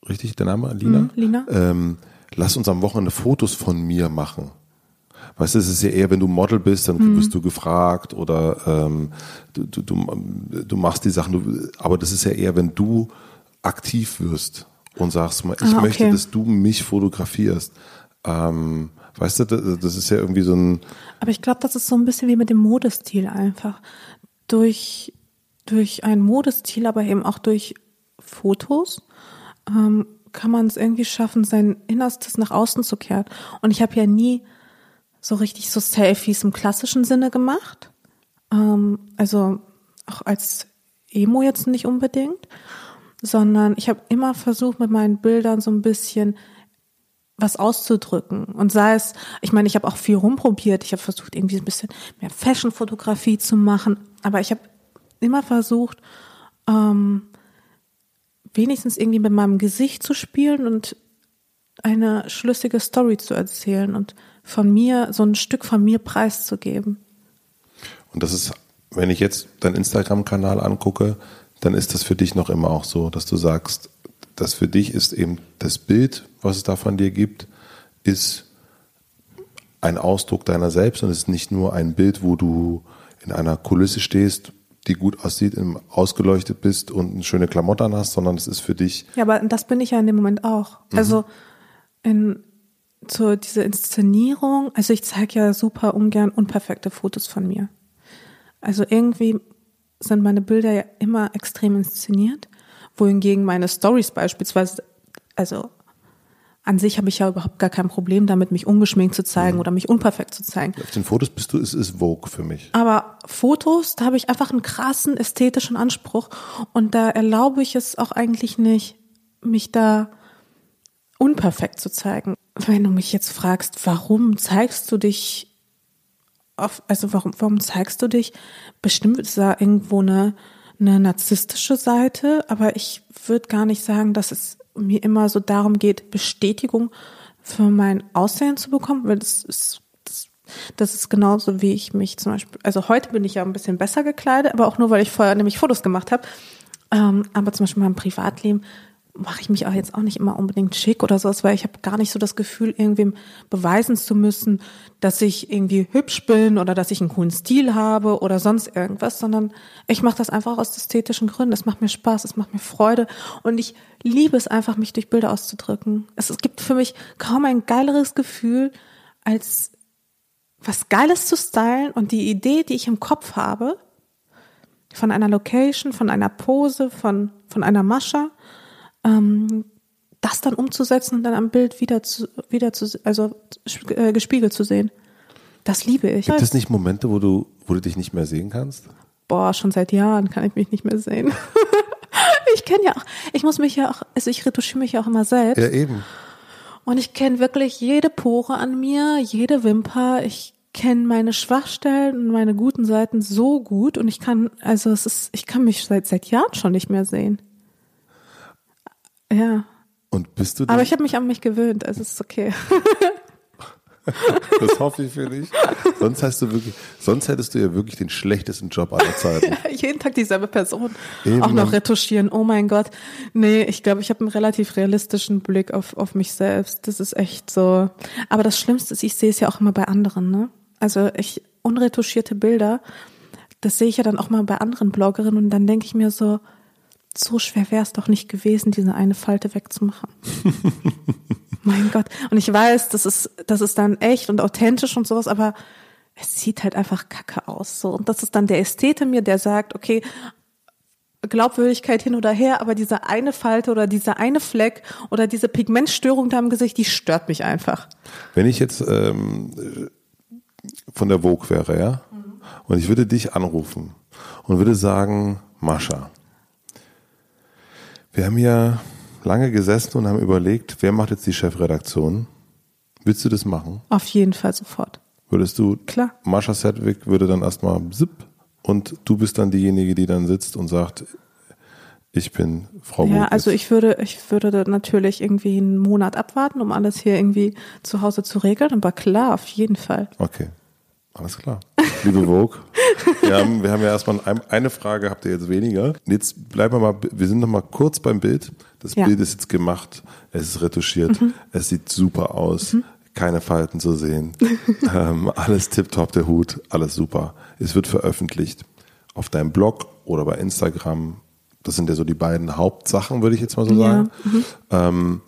richtig der Name? Lina? Mhm, Lina. Ähm, lass uns am Wochenende Fotos von mir machen. Weißt du, es ist ja eher, wenn du Model bist, dann mhm. wirst du gefragt oder ähm, du, du, du, du machst die Sachen, du, aber das ist ja eher, wenn du aktiv wirst und sagst, ich ah, okay. möchte, dass du mich fotografierst. Ähm, weißt du, das, das ist ja irgendwie so ein. Aber ich glaube, das ist so ein bisschen wie mit dem Modestil einfach. Durch, durch einen Modestil, aber eben auch durch Fotos ähm, kann man es irgendwie schaffen, sein Innerstes nach außen zu kehren. Und ich habe ja nie so richtig so Selfies im klassischen Sinne gemacht. Ähm, also auch als Emo jetzt nicht unbedingt, sondern ich habe immer versucht, mit meinen Bildern so ein bisschen was auszudrücken. Und sei es, ich meine, ich habe auch viel rumprobiert. Ich habe versucht, irgendwie ein bisschen mehr Fashion-Fotografie zu machen. Aber ich habe immer versucht, ähm, wenigstens irgendwie mit meinem Gesicht zu spielen und eine schlüssige Story zu erzählen und von mir so ein Stück von mir preiszugeben. Und das ist, wenn ich jetzt deinen Instagram-Kanal angucke, dann ist das für dich noch immer auch so, dass du sagst, dass für dich ist eben das Bild, was es da von dir gibt, ist ein Ausdruck deiner selbst und es ist nicht nur ein Bild, wo du in einer Kulisse stehst, die gut aussieht, ausgeleuchtet bist und eine schöne Klamotte an hast, sondern es ist für dich. Ja, aber das bin ich ja in dem Moment auch. Mhm. Also in so diese Inszenierung, also ich zeige ja super ungern unperfekte Fotos von mir. Also irgendwie sind meine Bilder ja immer extrem inszeniert, wohingegen meine Stories beispielsweise, also an sich habe ich ja überhaupt gar kein Problem damit, mich ungeschminkt zu zeigen mhm. oder mich unperfekt zu zeigen. Auf den Fotos bist du, es ist Vogue für mich. Aber Fotos, da habe ich einfach einen krassen ästhetischen Anspruch und da erlaube ich es auch eigentlich nicht, mich da unperfekt zu zeigen. Wenn du mich jetzt fragst, warum zeigst du dich auf, also warum, warum zeigst du dich? Bestimmt ist da irgendwo eine, eine narzisstische Seite, aber ich würde gar nicht sagen, dass es mir immer so darum geht, Bestätigung für mein Aussehen zu bekommen, weil das ist, das, das ist genauso wie ich mich zum Beispiel, also heute bin ich ja ein bisschen besser gekleidet, aber auch nur, weil ich vorher nämlich Fotos gemacht habe. Ähm, aber zum Beispiel in meinem Privatleben mache ich mich auch jetzt auch nicht immer unbedingt schick oder sowas, weil ich habe gar nicht so das Gefühl, irgendwem beweisen zu müssen, dass ich irgendwie hübsch bin oder dass ich einen coolen Stil habe oder sonst irgendwas, sondern ich mache das einfach aus ästhetischen Gründen. Es macht mir Spaß, es macht mir Freude und ich liebe es einfach, mich durch Bilder auszudrücken. Es, es gibt für mich kaum ein geileres Gefühl, als was Geiles zu stylen und die Idee, die ich im Kopf habe, von einer Location, von einer Pose, von, von einer Mascha, ähm, das dann umzusetzen und dann am Bild wieder zu, wieder zu, also äh, gespiegelt zu sehen. Das liebe ich. Gibt es nicht Momente, wo du, wo du dich nicht mehr sehen kannst? Boah, schon seit Jahren kann ich mich nicht mehr sehen. ich kenne ja auch, ich muss mich ja auch, also ich retuschiere mich ja auch immer selbst. Ja, eben. Und ich kenne wirklich jede Pore an mir, jede Wimper. Ich kenne meine Schwachstellen und meine guten Seiten so gut und ich kann, also es ist, ich kann mich seit, seit Jahren schon nicht mehr sehen. Ja. Und bist du Aber ich habe mich an mich gewöhnt, also es ist okay. das hoffe ich für dich. Sonst hast du wirklich, sonst hättest du ja wirklich den schlechtesten Job aller Zeiten. jeden Tag dieselbe Person. Eben. Auch noch retuschieren. Oh mein Gott. Nee, ich glaube, ich habe einen relativ realistischen Blick auf, auf mich selbst. Das ist echt so. Aber das Schlimmste ist, ich sehe es ja auch immer bei anderen, ne? Also ich, unretuschierte Bilder, das sehe ich ja dann auch mal bei anderen Bloggerinnen und dann denke ich mir so, so schwer wäre es doch nicht gewesen, diese eine Falte wegzumachen. mein Gott. Und ich weiß, das ist, das ist dann echt und authentisch und sowas, aber es sieht halt einfach kacke aus. So. Und das ist dann der Ästhete mir, der sagt, okay, Glaubwürdigkeit hin oder her, aber diese eine Falte oder dieser eine Fleck oder diese Pigmentstörung da im Gesicht, die stört mich einfach. Wenn ich jetzt ähm, von der Vogue wäre, ja, mhm. und ich würde dich anrufen und würde sagen, Mascha, wir haben ja lange gesessen und haben überlegt, wer macht jetzt die Chefredaktion? Willst du das machen? Auf jeden Fall sofort. Würdest du? Klar. Mascha Sedwick würde dann erstmal zip und du bist dann diejenige, die dann sitzt und sagt, ich bin Frau Ja, Bukis. also ich würde, ich würde natürlich irgendwie einen Monat abwarten, um alles hier irgendwie zu Hause zu regeln, aber klar, auf jeden Fall. Okay. Alles klar. Liebe Vogue, wir haben, wir haben ja erstmal eine Frage, habt ihr jetzt weniger. Jetzt bleiben wir mal, wir sind noch mal kurz beim Bild. Das ja. Bild ist jetzt gemacht, es ist retuschiert, mhm. es sieht super aus, mhm. keine Falten zu sehen, ähm, alles tipptopp, der Hut, alles super. Es wird veröffentlicht auf deinem Blog oder bei Instagram. Das sind ja so die beiden Hauptsachen, würde ich jetzt mal so sagen. Ja. Mhm. Ähm,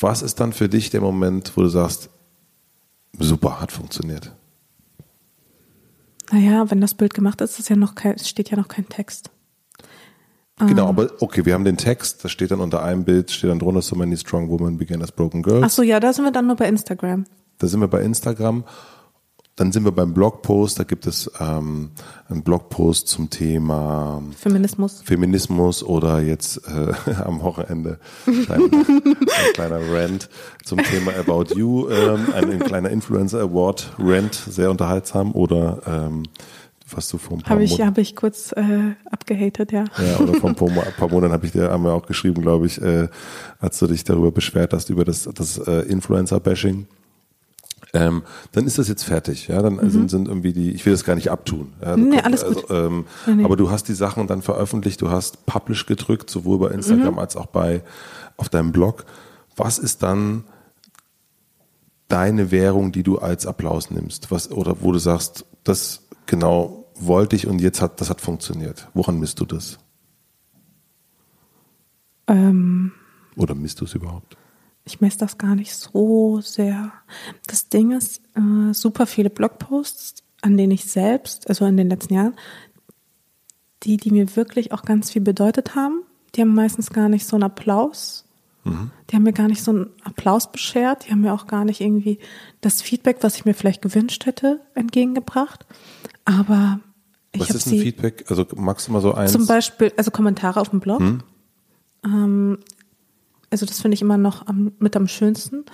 was ist dann für dich der Moment, wo du sagst, super, hat funktioniert? Naja, wenn das Bild gemacht ist, ist ja noch kein, steht ja noch kein Text. Genau, ähm. aber okay, wir haben den Text, das steht dann unter einem Bild, steht dann drunter, so many strong women began as broken girls. Ach so, ja, da sind wir dann nur bei Instagram. Da sind wir bei Instagram dann sind wir beim Blogpost, da gibt es ähm, einen Blogpost zum Thema Feminismus. Feminismus oder jetzt äh, am Wochenende ein, ein kleiner Rant zum Thema About You, ähm, ein, ein kleiner Influencer Award Rant, sehr unterhaltsam oder ähm, was du vor ein paar Habe ich, hab ich kurz äh, abgehatet, ja. Ja, oder vor ein paar, paar Monaten habe ich dir haben wir auch geschrieben, glaube ich, äh, als du dich darüber beschwert hast, über das, das äh, Influencer-Bashing ähm, dann ist das jetzt fertig. Ja, dann mhm. sind, sind irgendwie die, ich will das gar nicht abtun. Ja, nee, kommt, alles gut. Also, ähm, nee, nee. Aber du hast die Sachen dann veröffentlicht, du hast Publish gedrückt, sowohl bei Instagram mhm. als auch bei auf deinem Blog. Was ist dann deine Währung, die du als Applaus nimmst? Was, oder wo du sagst, das genau wollte ich und jetzt hat, das hat funktioniert. Woran misst du das? Ähm. Oder misst du es überhaupt? Ich messe das gar nicht so sehr. Das Ding ist, äh, super viele Blogposts, an denen ich selbst, also in den letzten Jahren, die, die mir wirklich auch ganz viel bedeutet haben, die haben meistens gar nicht so einen Applaus Mhm. Die haben mir gar nicht so einen Applaus beschert. Die haben mir auch gar nicht irgendwie das Feedback, was ich mir vielleicht gewünscht hätte, entgegengebracht. Aber ich Was ist ein Feedback? Also magst du mal so eins? Zum Beispiel, also Kommentare auf dem Blog. Hm? Ähm, also das finde ich immer noch am, mit am schönsten.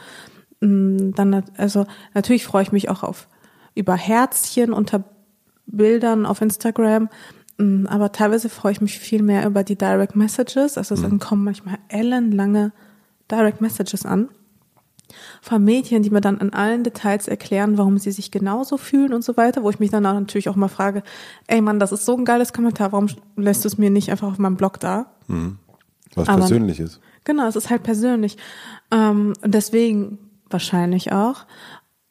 Mm, dann, also natürlich freue ich mich auch auf über Herzchen unter Bildern auf Instagram. Mm, aber teilweise freue ich mich viel mehr über die Direct Messages. Also mhm. kommen manchmal ellenlange Direct Messages an von Mädchen, die mir dann in allen Details erklären, warum sie sich genauso fühlen und so weiter, wo ich mich dann auch natürlich auch mal frage, ey Mann, das ist so ein geiles Kommentar, warum lässt du es mir nicht einfach auf meinem Blog da? Mhm. Was Aber, persönlich ist. Genau, es ist halt persönlich. Ähm, und deswegen wahrscheinlich auch.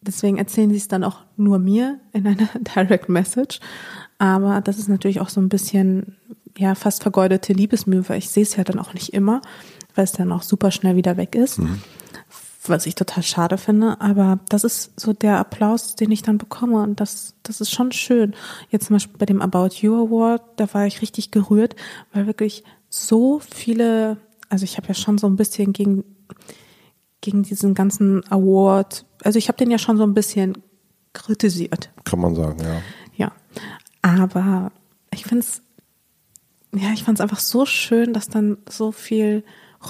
Deswegen erzählen sie es dann auch nur mir in einer Direct Message. Aber das ist natürlich auch so ein bisschen, ja, fast vergeudete Liebesmühe, weil ich sehe es ja dann auch nicht immer, weil es dann auch super schnell wieder weg ist. Mhm was ich total schade finde, aber das ist so der Applaus, den ich dann bekomme und das, das ist schon schön. Jetzt zum Beispiel bei dem About You Award, da war ich richtig gerührt, weil wirklich so viele, also ich habe ja schon so ein bisschen gegen, gegen diesen ganzen Award, also ich habe den ja schon so ein bisschen kritisiert. Kann man sagen, ja. Ja, aber ich finde es, ja, ich fand es einfach so schön, dass dann so viel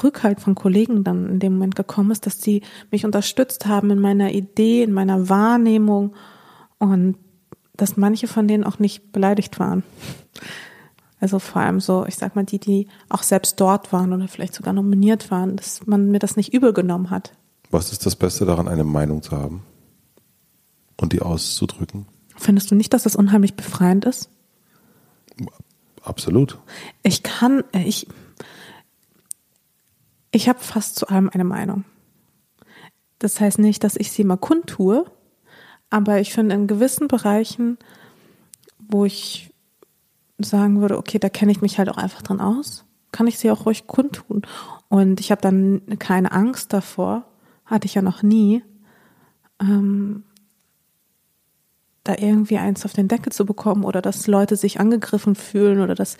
Rückhalt von Kollegen dann in dem Moment gekommen ist, dass sie mich unterstützt haben in meiner Idee, in meiner Wahrnehmung und dass manche von denen auch nicht beleidigt waren. Also vor allem so, ich sag mal, die, die auch selbst dort waren oder vielleicht sogar nominiert waren, dass man mir das nicht übel genommen hat. Was ist das Beste daran, eine Meinung zu haben und die auszudrücken? Findest du nicht, dass das unheimlich befreiend ist? Absolut. Ich kann, ich, ich habe fast zu allem eine Meinung. Das heißt nicht, dass ich sie mal kundtue, aber ich finde in gewissen Bereichen, wo ich sagen würde, okay, da kenne ich mich halt auch einfach dran aus, kann ich sie auch ruhig kundtun. Und ich habe dann keine Angst davor, hatte ich ja noch nie, ähm, da irgendwie eins auf den Deckel zu bekommen oder dass Leute sich angegriffen fühlen oder dass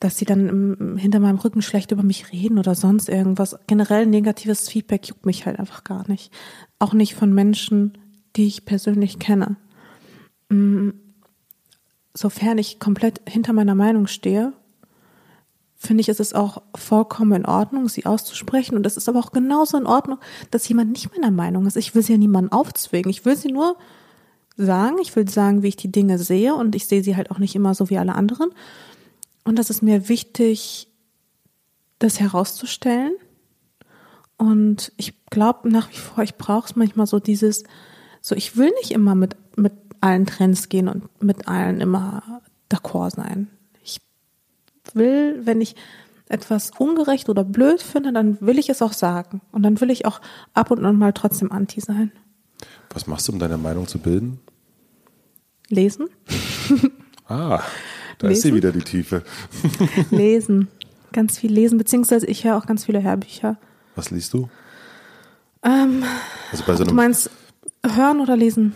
dass sie dann im, hinter meinem Rücken schlecht über mich reden oder sonst irgendwas. Generell negatives Feedback juckt mich halt einfach gar nicht. Auch nicht von Menschen, die ich persönlich kenne. Mm, sofern ich komplett hinter meiner Meinung stehe, finde ich, ist es auch vollkommen in Ordnung, sie auszusprechen. Und es ist aber auch genauso in Ordnung, dass jemand nicht meiner Meinung ist. Ich will sie ja niemanden aufzwingen. Ich will sie nur sagen. Ich will sagen, wie ich die Dinge sehe. Und ich sehe sie halt auch nicht immer so wie alle anderen. Und das ist mir wichtig, das herauszustellen. Und ich glaube nach wie vor, ich brauche es manchmal so dieses, so ich will nicht immer mit, mit allen Trends gehen und mit allen immer d'accord sein. Ich will, wenn ich etwas ungerecht oder blöd finde, dann will ich es auch sagen. Und dann will ich auch ab und an mal trotzdem anti sein. Was machst du, um deine Meinung zu bilden? Lesen. ah. Da lesen. ist sie wieder, die Tiefe. lesen. Ganz viel lesen, beziehungsweise ich höre auch ganz viele Hörbücher. Was liest du? Ähm, also bei so einem, du meinst hören oder lesen?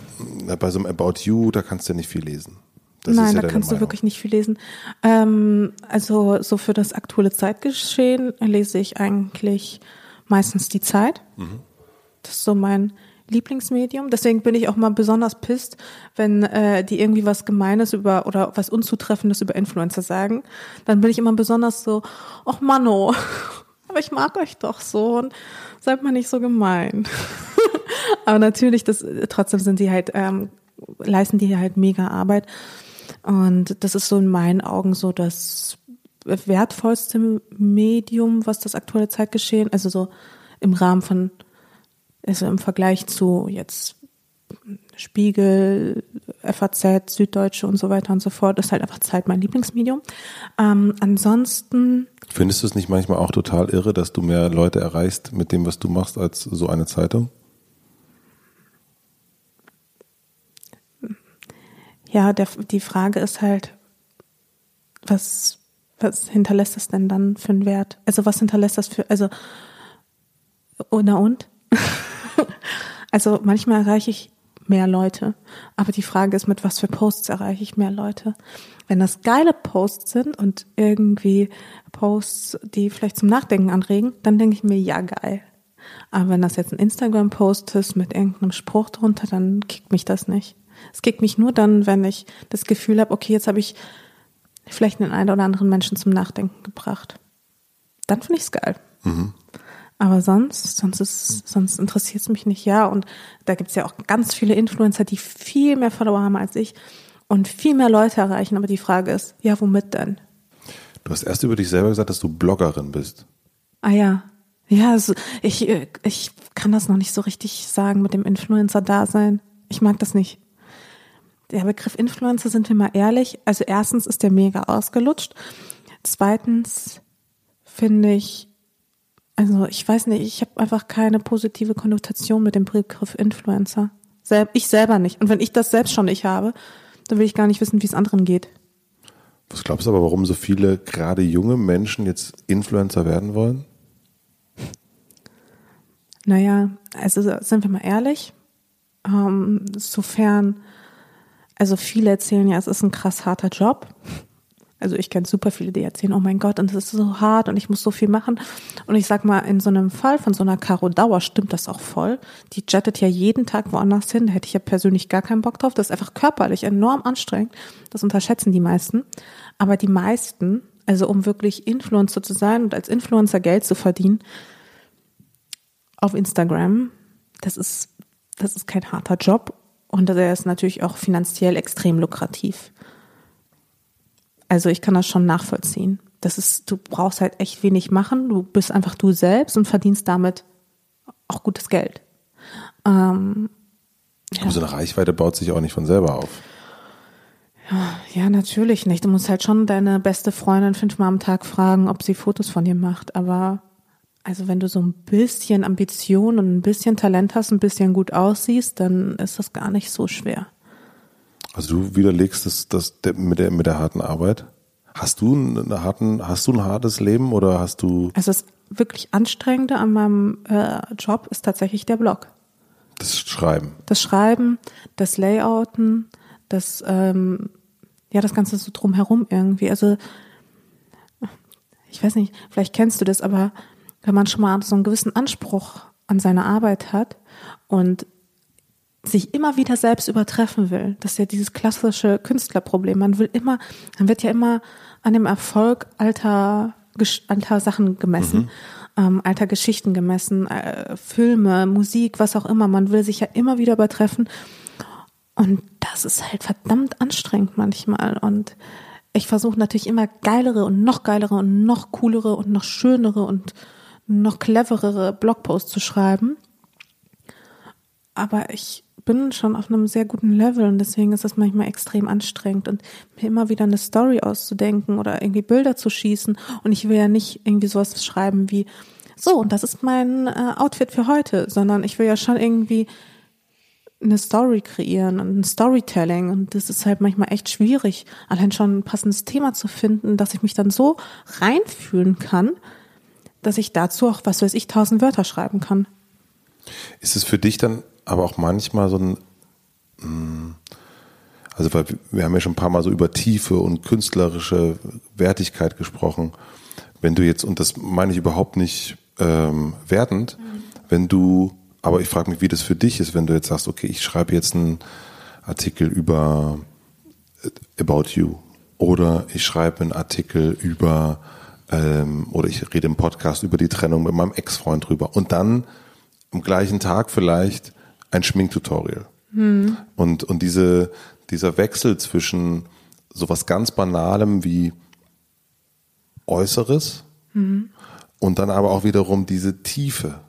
Bei so einem About You, da kannst du ja nicht viel lesen. Das Nein, ja da kannst Meinung. du wirklich nicht viel lesen. Ähm, also so für das aktuelle Zeitgeschehen lese ich eigentlich meistens die Zeit. Mhm. Das ist so mein Lieblingsmedium. Deswegen bin ich auch mal besonders pisst, wenn äh, die irgendwie was Gemeines über oder was Unzutreffendes über Influencer sagen. Dann bin ich immer besonders so, ach Manno, aber ich mag euch doch so und seid mal nicht so gemein. aber natürlich, das trotzdem sind die halt, ähm, leisten die halt mega Arbeit. Und das ist so in meinen Augen so das wertvollste Medium, was das aktuelle Zeitgeschehen, also so im Rahmen von also im Vergleich zu jetzt Spiegel, FAZ, Süddeutsche und so weiter und so fort, ist halt einfach Zeit mein Lieblingsmedium. Ähm, ansonsten. Findest du es nicht manchmal auch total irre, dass du mehr Leute erreichst mit dem, was du machst, als so eine Zeitung? Ja, der, die Frage ist halt, was, was hinterlässt das denn dann für einen Wert? Also was hinterlässt das für, also, oder und? Also manchmal erreiche ich mehr Leute. Aber die Frage ist, mit was für Posts erreiche ich mehr Leute? Wenn das geile Posts sind und irgendwie Posts, die vielleicht zum Nachdenken anregen, dann denke ich mir, ja, geil. Aber wenn das jetzt ein Instagram-Post ist mit irgendeinem Spruch drunter, dann kickt mich das nicht. Es kickt mich nur dann, wenn ich das Gefühl habe, okay, jetzt habe ich vielleicht einen einen oder anderen Menschen zum Nachdenken gebracht. Dann finde ich es geil. Mhm. Aber sonst, sonst ist, sonst interessiert es mich nicht. Ja, und da gibt es ja auch ganz viele Influencer, die viel mehr Follower haben als ich und viel mehr Leute erreichen. Aber die Frage ist, ja, womit denn? Du hast erst über dich selber gesagt, dass du Bloggerin bist. Ah ja. Ja, also ich, ich kann das noch nicht so richtig sagen mit dem Influencer-Dasein. Ich mag das nicht. Der Begriff Influencer, sind wir mal ehrlich, also erstens ist der mega ausgelutscht. Zweitens finde ich, also ich weiß nicht, ich habe einfach keine positive Konnotation mit dem Begriff Influencer. Ich selber nicht. Und wenn ich das selbst schon nicht habe, dann will ich gar nicht wissen, wie es anderen geht. Was glaubst du aber, warum so viele gerade junge Menschen jetzt Influencer werden wollen? Naja, also sind wir mal ehrlich, ähm, sofern, also viele erzählen ja, es ist ein krass harter Job. Also ich kenne super viele, die erzählen, oh mein Gott, und es ist so hart und ich muss so viel machen. Und ich sag mal, in so einem Fall von so einer Caro Dauer stimmt das auch voll. Die jettet ja jeden Tag woanders hin. Da hätte ich ja persönlich gar keinen Bock drauf. Das ist einfach körperlich enorm anstrengend. Das unterschätzen die meisten. Aber die meisten, also um wirklich Influencer zu sein und als Influencer Geld zu verdienen, auf Instagram, das ist, das ist kein harter Job. Und der ist natürlich auch finanziell extrem lukrativ. Also ich kann das schon nachvollziehen. Das ist, du brauchst halt echt wenig machen. Du bist einfach du selbst und verdienst damit auch gutes Geld. Ähm, ja. Aber so eine Reichweite baut sich auch nicht von selber auf. Ja, ja, natürlich nicht. Du musst halt schon deine beste Freundin fünfmal am Tag fragen, ob sie Fotos von dir macht. Aber also wenn du so ein bisschen Ambition und ein bisschen Talent hast, ein bisschen gut aussiehst, dann ist das gar nicht so schwer. Also du widerlegst das, das mit der mit der harten Arbeit. Hast du einen harten, hast du ein hartes Leben oder hast du? Also das wirklich anstrengende an meinem äh, Job ist tatsächlich der Blog. Das Schreiben. Das Schreiben, das Layouten, das ähm, ja das ganze so drumherum irgendwie. Also ich weiß nicht, vielleicht kennst du das, aber wenn man schon mal so einen gewissen Anspruch an seine Arbeit hat und sich immer wieder selbst übertreffen will. Das ist ja dieses klassische Künstlerproblem. Man will immer, man wird ja immer an dem Erfolg alter, alter Sachen gemessen, mhm. ähm, alter Geschichten gemessen, äh, Filme, Musik, was auch immer. Man will sich ja immer wieder übertreffen. Und das ist halt verdammt anstrengend manchmal. Und ich versuche natürlich immer geilere und noch geilere und noch coolere und noch schönere und noch cleverere Blogposts zu schreiben. Aber ich bin schon auf einem sehr guten Level und deswegen ist das manchmal extrem anstrengend und mir immer wieder eine Story auszudenken oder irgendwie Bilder zu schießen und ich will ja nicht irgendwie sowas schreiben wie so und das ist mein äh, Outfit für heute, sondern ich will ja schon irgendwie eine Story kreieren und ein Storytelling und das ist halt manchmal echt schwierig, allein schon ein passendes Thema zu finden, dass ich mich dann so reinfühlen kann, dass ich dazu auch, was weiß ich, tausend Wörter schreiben kann. Ist es für dich dann aber auch manchmal so ein, mm, also wir haben ja schon ein paar Mal so über Tiefe und künstlerische Wertigkeit gesprochen. Wenn du jetzt, und das meine ich überhaupt nicht ähm, wertend, mhm. wenn du, aber ich frage mich, wie das für dich ist, wenn du jetzt sagst, okay, ich schreibe jetzt einen Artikel über äh, About You oder ich schreibe einen Artikel über ähm, oder ich rede im Podcast über die Trennung mit meinem Ex-Freund drüber und dann am gleichen Tag vielleicht ein Schminktutorial. Hm. Und, und diese, dieser Wechsel zwischen sowas ganz Banalem wie Äußeres hm. und dann aber auch wiederum diese Tiefe.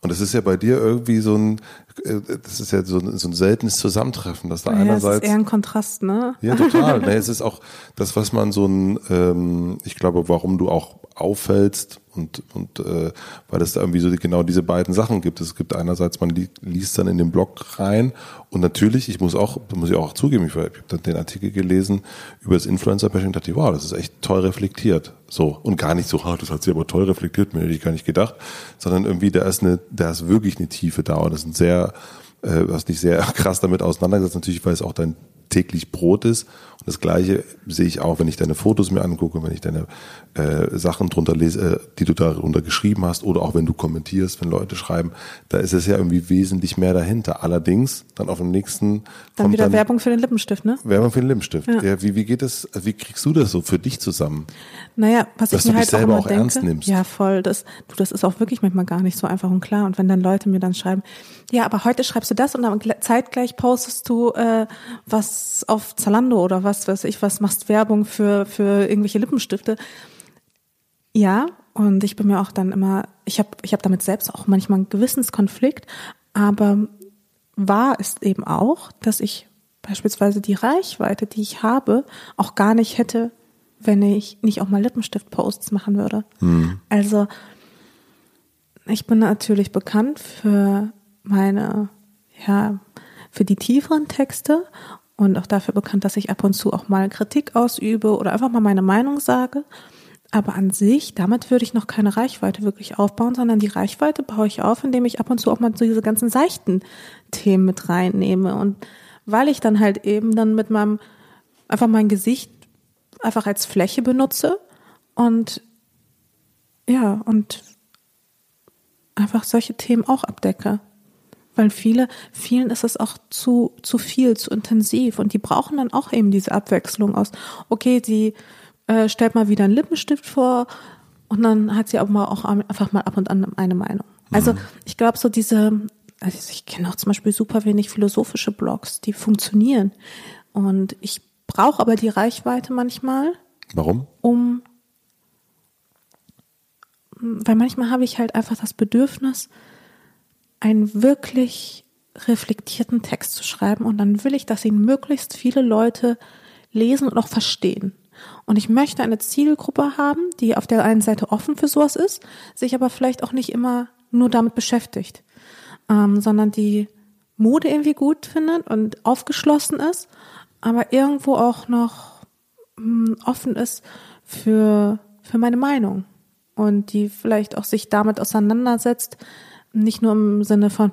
Und das ist ja bei dir irgendwie so ein, äh, das ist ja so ein, so ein seltenes Zusammentreffen, dass da ja, einerseits. Das ist eher ein Kontrast, ne? Ja, total. nee, es ist auch das, was man so ein, ähm, ich glaube, warum du auch auffällst und, und äh, weil es da irgendwie so genau diese beiden Sachen gibt. Es gibt einerseits, man li liest dann in den Blog rein und natürlich, ich muss auch, muss ich auch zugeben, ich, ich habe dann den Artikel gelesen über das Influencer-Bashing und dachte, wow, das ist echt toll reflektiert. So. Und gar nicht so, ha, das hat sie aber toll reflektiert, mir hätte ich gar nicht gedacht, sondern irgendwie, da ist eine, da ist wirklich eine Tiefe da und das sind sehr, äh, hast dich sehr krass damit auseinandergesetzt, natürlich, weil es auch dein täglich Brot ist. Und das Gleiche sehe ich auch, wenn ich deine Fotos mir angucke, wenn ich deine äh, Sachen drunter lese, äh, die du darunter geschrieben hast, oder auch wenn du kommentierst, wenn Leute schreiben, da ist es ja irgendwie wesentlich mehr dahinter. Allerdings dann auf dem nächsten dann wieder dann Werbung für den Lippenstift, ne? Werbung für den Lippenstift. Ja. Ja. wie, wie geht das, wie kriegst du das so für dich zusammen? Naja, was Dass ich du mir dich halt selber auch, auch denke, ernst nimmst. Ja, voll. Das, du, das ist auch wirklich manchmal gar nicht so einfach und klar. Und wenn dann Leute mir dann schreiben, ja, aber heute schreibst du das und dann gle- zeitgleich postest du äh, was auf Zalando oder was weiß ich, was machst Werbung für für irgendwelche Lippenstifte. Ja, und ich bin mir auch dann immer, ich habe ich hab damit selbst auch manchmal einen Gewissenskonflikt, aber wahr ist eben auch, dass ich beispielsweise die Reichweite, die ich habe, auch gar nicht hätte, wenn ich nicht auch mal Lippenstift-Posts machen würde. Also ich bin natürlich bekannt für meine, ja, für die tieferen Texte und auch dafür bekannt, dass ich ab und zu auch mal Kritik ausübe oder einfach mal meine Meinung sage. Aber an sich, damit würde ich noch keine Reichweite wirklich aufbauen, sondern die Reichweite baue ich auf, indem ich ab und zu auch mal so diese ganzen seichten Themen mit reinnehme. Und weil ich dann halt eben dann mit meinem, einfach mein Gesicht einfach als Fläche benutze und ja, und einfach solche Themen auch abdecke. Weil viele, vielen ist es auch zu, zu viel, zu intensiv und die brauchen dann auch eben diese Abwechslung aus, okay, sie äh, stellt mal wieder einen Lippenstift vor und dann hat sie aber mal auch einfach mal ab und an eine Meinung. Also ich glaube so diese, also ich kenne auch zum Beispiel super wenig philosophische Blogs, die funktionieren und ich brauche aber die Reichweite manchmal, Warum? um, weil manchmal habe ich halt einfach das Bedürfnis, einen wirklich reflektierten Text zu schreiben und dann will ich, dass ihn möglichst viele Leute lesen und auch verstehen. Und ich möchte eine Zielgruppe haben, die auf der einen Seite offen für sowas ist, sich aber vielleicht auch nicht immer nur damit beschäftigt, ähm, sondern die Mode irgendwie gut findet und aufgeschlossen ist, aber irgendwo auch noch mh, offen ist für, für meine Meinung und die vielleicht auch sich damit auseinandersetzt, nicht nur im Sinne von,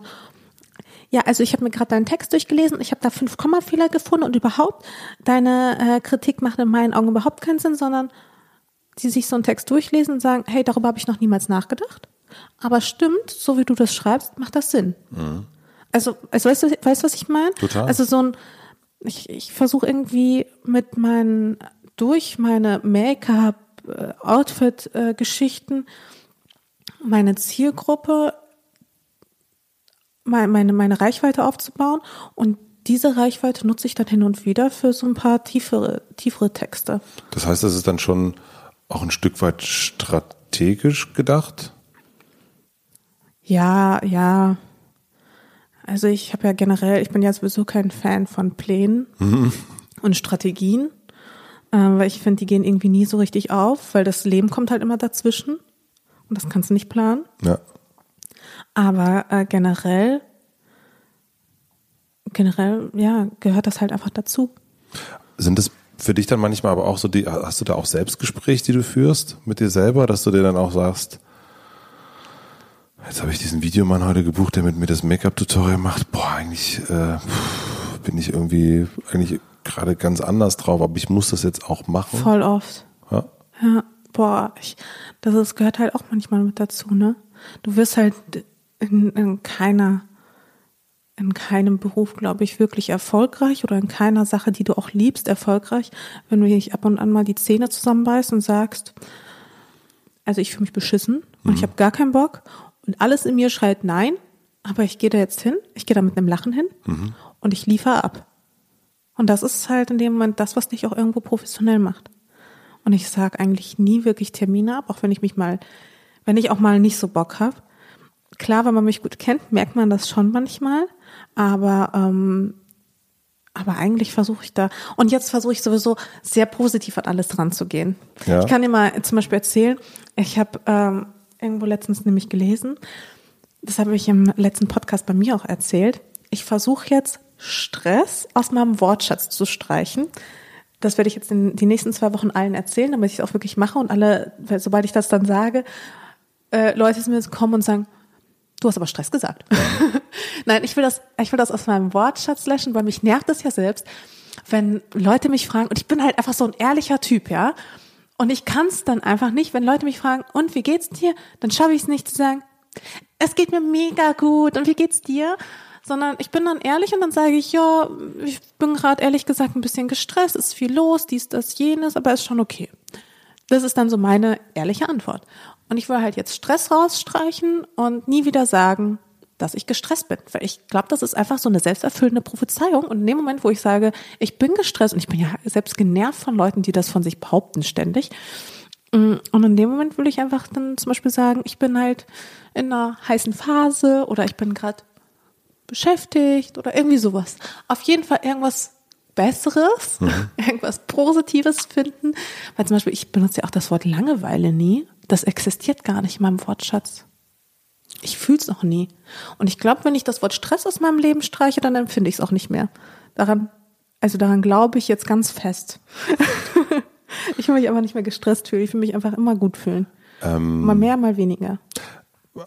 ja, also ich habe mir gerade deinen Text durchgelesen, ich habe da fünf Kommafehler gefunden und überhaupt, deine äh, Kritik macht in meinen Augen überhaupt keinen Sinn, sondern die sich so einen Text durchlesen und sagen, hey, darüber habe ich noch niemals nachgedacht. Aber stimmt, so wie du das schreibst, macht das Sinn. Also, also weißt du, weißt was ich meine? Total. Also so ein, ich, ich versuche irgendwie mit meinen, durch meine Make-up, äh, Outfit-Geschichten meine Zielgruppe, meine, meine, Reichweite aufzubauen und diese Reichweite nutze ich dann hin und wieder für so ein paar tiefere, tiefere Texte. Das heißt, das ist dann schon auch ein Stück weit strategisch gedacht? Ja, ja. Also ich habe ja generell, ich bin ja sowieso kein Fan von Plänen und Strategien, äh, weil ich finde, die gehen irgendwie nie so richtig auf, weil das Leben kommt halt immer dazwischen und das kannst du nicht planen. Ja. Aber äh, generell, generell, ja, gehört das halt einfach dazu. Sind das für dich dann manchmal aber auch so die, hast du da auch Selbstgespräche, die du führst mit dir selber, dass du dir dann auch sagst, jetzt habe ich diesen Videomann heute gebucht, der mit mir das Make-up-Tutorial macht. Boah, eigentlich äh, bin ich irgendwie eigentlich gerade ganz anders drauf, aber ich muss das jetzt auch machen. Voll oft. Ja. Ja, boah, ich, das ist, gehört halt auch manchmal mit dazu, ne? Du wirst halt in, in keiner, in keinem Beruf, glaube ich, wirklich erfolgreich oder in keiner Sache, die du auch liebst, erfolgreich, wenn du nicht ab und an mal die Zähne zusammenbeißt und sagst, also ich fühle mich beschissen und ich habe gar keinen Bock und alles in mir schreit nein, aber ich gehe da jetzt hin, ich gehe da mit einem Lachen hin und ich liefere ab. Und das ist halt in dem Moment das, was dich auch irgendwo professionell macht. Und ich sage eigentlich nie wirklich Termine ab, auch wenn ich mich mal, wenn ich auch mal nicht so Bock habe. Klar, wenn man mich gut kennt, merkt man das schon manchmal, aber ähm, aber eigentlich versuche ich da und jetzt versuche ich sowieso sehr positiv an alles dran zu gehen. Ja. Ich kann dir mal zum Beispiel erzählen, ich habe ähm, irgendwo letztens nämlich gelesen, das habe ich im letzten Podcast bei mir auch erzählt. Ich versuche jetzt Stress aus meinem Wortschatz zu streichen. Das werde ich jetzt in die nächsten zwei Wochen allen erzählen, damit ich es auch wirklich mache und alle, sobald ich das dann sage, äh, Leute zu mir kommen und sagen, du hast aber Stress gesagt. Nein, ich will das, ich will das aus meinem Wortschatz löschen, weil mich nervt das ja selbst, wenn Leute mich fragen, und ich bin halt einfach so ein ehrlicher Typ, ja. Und ich kann es dann einfach nicht, wenn Leute mich fragen, und wie geht's dir? Dann schaffe ich es nicht zu sagen, es geht mir mega gut und wie geht's dir? Sondern ich bin dann ehrlich und dann sage ich, ja, ich bin gerade ehrlich gesagt ein bisschen gestresst, ist viel los, dies, das, jenes, aber ist schon okay. Das ist dann so meine ehrliche Antwort. Und ich will halt jetzt Stress rausstreichen und nie wieder sagen, dass ich gestresst bin. Weil ich glaube, das ist einfach so eine selbsterfüllende Prophezeiung. Und in dem Moment, wo ich sage, ich bin gestresst und ich bin ja selbst genervt von Leuten, die das von sich behaupten ständig. Mm, und in dem Moment will ich einfach dann zum Beispiel sagen, ich bin halt in einer heißen Phase oder ich bin gerade beschäftigt oder irgendwie sowas. Auf jeden Fall irgendwas Besseres, mhm. irgendwas Positives finden. Weil zum Beispiel, ich benutze ja auch das Wort Langeweile nie. Das existiert gar nicht in meinem Wortschatz. Ich fühle es noch nie. Und ich glaube, wenn ich das Wort Stress aus meinem Leben streiche, dann empfinde ich es auch nicht mehr. Daran, also daran glaube ich jetzt ganz fest. ich will mich aber nicht mehr gestresst fühlen. Ich will mich einfach immer gut fühlen. Ähm, mal mehr, mal weniger.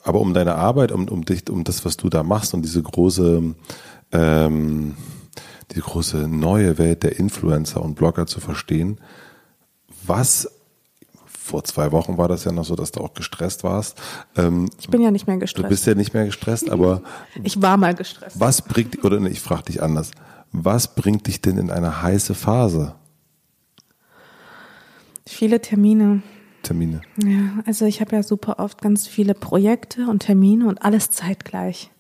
Aber um deine Arbeit, um, um dich, um das, was du da machst und diese große, ähm, die große neue Welt der Influencer und Blogger zu verstehen, was vor zwei Wochen war das ja noch so, dass du auch gestresst warst. Ähm, ich bin ja nicht mehr gestresst. Du bist ja nicht mehr gestresst, aber ich war mal gestresst. Was bringt oder ich frage dich anders? Was bringt dich denn in eine heiße Phase? Viele Termine. Termine. Ja, also ich habe ja super oft ganz viele Projekte und Termine und alles zeitgleich.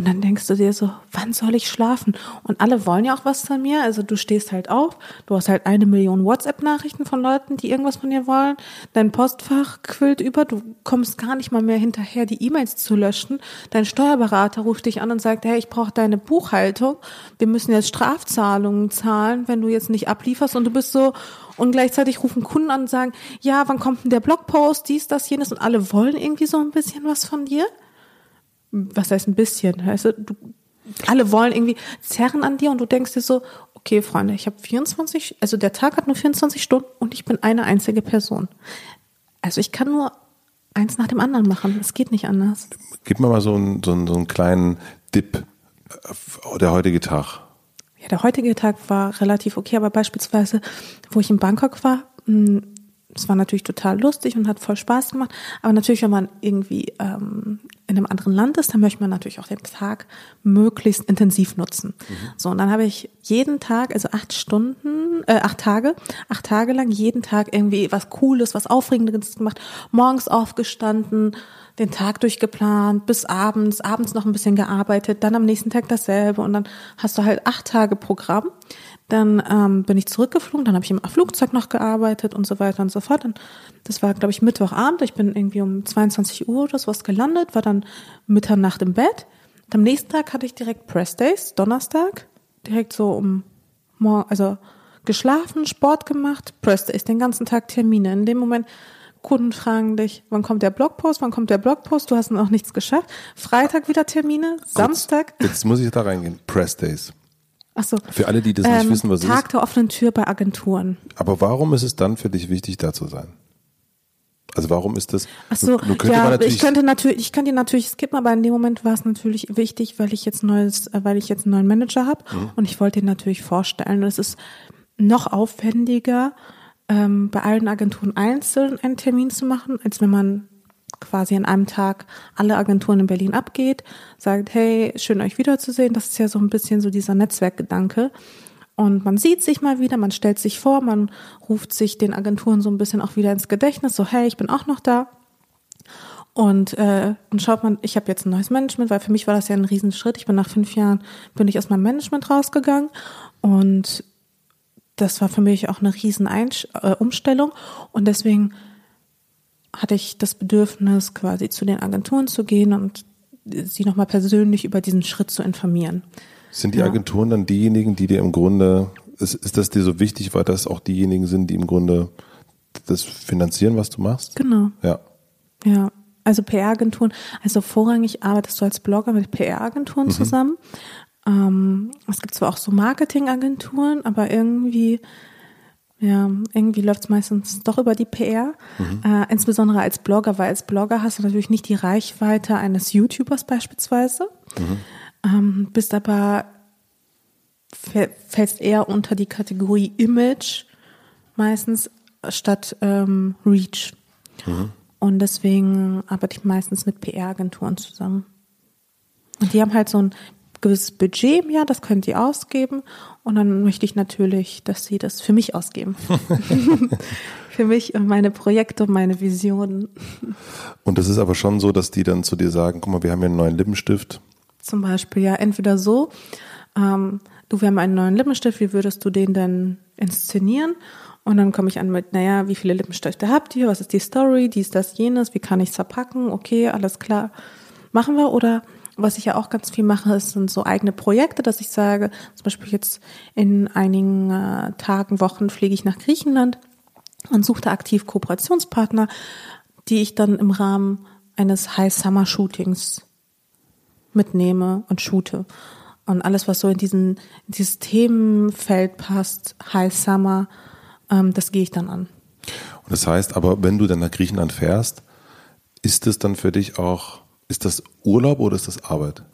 Und dann denkst du dir so, wann soll ich schlafen? Und alle wollen ja auch was von mir. Also du stehst halt auf, du hast halt eine Million WhatsApp-Nachrichten von Leuten, die irgendwas von dir wollen. Dein Postfach quillt über, du kommst gar nicht mal mehr hinterher, die E-Mails zu löschen. Dein Steuerberater ruft dich an und sagt, hey, ich brauche deine Buchhaltung. Wir müssen jetzt Strafzahlungen zahlen, wenn du jetzt nicht ablieferst. Und du bist so, und gleichzeitig rufen Kunden an und sagen, ja, wann kommt denn der Blogpost, dies, das, jenes. Und alle wollen irgendwie so ein bisschen was von dir was heißt ein bisschen, weißt du, alle wollen irgendwie zerren an dir und du denkst dir so, okay, Freunde, ich habe 24, also der Tag hat nur 24 Stunden und ich bin eine einzige Person. Also ich kann nur eins nach dem anderen machen. Es geht nicht anders. Gib mir mal so einen, so einen, so einen kleinen Dip, der heutige Tag. Ja, der heutige Tag war relativ okay, aber beispielsweise, wo ich in Bangkok war, hm, es war natürlich total lustig und hat voll Spaß gemacht. Aber natürlich, wenn man irgendwie ähm, in einem anderen Land ist, dann möchte man natürlich auch den Tag möglichst intensiv nutzen. Mhm. So, und dann habe ich jeden Tag, also acht Stunden, äh, acht Tage, acht Tage lang jeden Tag irgendwie was Cooles, was Aufregendes gemacht. Morgens aufgestanden, den Tag durchgeplant, bis abends, abends noch ein bisschen gearbeitet, dann am nächsten Tag dasselbe und dann hast du halt acht Tage Programm. Dann ähm, bin ich zurückgeflogen, dann habe ich im Flugzeug noch gearbeitet und so weiter und so fort. Und das war, glaube ich, Mittwochabend. Ich bin irgendwie um 22 Uhr oder sowas gelandet, war dann Mitternacht im Bett. Und am nächsten Tag hatte ich direkt Press Days, Donnerstag, direkt so um morgen, also geschlafen, Sport gemacht, Press Days, den ganzen Tag Termine. In dem Moment Kunden fragen dich, wann kommt der Blogpost, wann kommt der Blogpost, du hast noch nichts geschafft. Freitag wieder Termine, Samstag. Jetzt muss ich da reingehen. Press Days. Ach so. Für alle, die das nicht ähm, wissen, was Tag ist. der offenen Tür bei Agenturen. Aber warum ist es dann für dich wichtig, da zu sein? Also warum ist das? Ach so, ja, ich könnte natürlich, ich könnte natürlich skippen, aber in dem Moment war es natürlich wichtig, weil ich jetzt neues, äh, weil ich jetzt einen neuen Manager habe mhm. und ich wollte ihn natürlich vorstellen. Und es ist noch aufwendiger, ähm, bei allen Agenturen einzeln einen Termin zu machen, als wenn man quasi an einem Tag alle Agenturen in Berlin abgeht, sagt, hey, schön euch wiederzusehen. Das ist ja so ein bisschen so dieser Netzwerkgedanke. Und man sieht sich mal wieder, man stellt sich vor, man ruft sich den Agenturen so ein bisschen auch wieder ins Gedächtnis, so hey, ich bin auch noch da. Und äh, dann schaut man, ich habe jetzt ein neues Management, weil für mich war das ja ein Riesenschritt. Ich bin nach fünf Jahren, bin ich aus meinem Management rausgegangen und das war für mich auch eine riesen äh, Umstellung. Und deswegen hatte ich das Bedürfnis, quasi zu den Agenturen zu gehen und sie nochmal persönlich über diesen Schritt zu informieren. Sind die Agenturen dann diejenigen, die dir im Grunde, ist, ist das dir so wichtig, weil das auch diejenigen sind, die im Grunde das finanzieren, was du machst? Genau. Ja. Ja. Also PR-Agenturen, also vorrangig arbeitest du als Blogger mit PR-Agenturen mhm. zusammen. Ähm, es gibt zwar auch so Marketing-Agenturen, aber irgendwie ja, irgendwie läuft es meistens doch über die PR, mhm. äh, insbesondere als Blogger, weil als Blogger hast du natürlich nicht die Reichweite eines YouTubers beispielsweise. Mhm. ähm, bist aber fällst eher unter die Kategorie Image meistens statt ähm, Reach. Mhm. Und deswegen arbeite ich meistens mit PR-Agenturen zusammen. Und die haben halt so ein gewisses Budget im Jahr, das können die ausgeben. Und dann möchte ich natürlich, dass sie das für mich ausgeben. für mich und meine Projekte und meine Visionen. Und das ist aber schon so, dass die dann zu dir sagen, guck mal, wir haben hier einen neuen Lippenstift. Zum Beispiel, ja, entweder so, ähm, du, wir haben einen neuen Lippenstift, wie würdest du den denn inszenieren? Und dann komme ich an mit, naja, wie viele Lippenstifte habt ihr? Was ist die Story? Dies, das, jenes. Wie kann ich es verpacken? Okay, alles klar. Machen wir. Oder was ich ja auch ganz viel mache, ist, sind so eigene Projekte, dass ich sage, zum Beispiel jetzt in einigen äh, Tagen, Wochen fliege ich nach Griechenland und suche da aktiv Kooperationspartner, die ich dann im Rahmen eines High Summer Shootings mitnehme und shoote. Und alles, was so in diesen, in dieses Themenfeld passt, High Summer, ähm, das gehe ich dann an. Und das heißt aber, wenn du dann nach Griechenland fährst, ist es dann für dich auch, ist das Urlaub oder ist das Arbeit?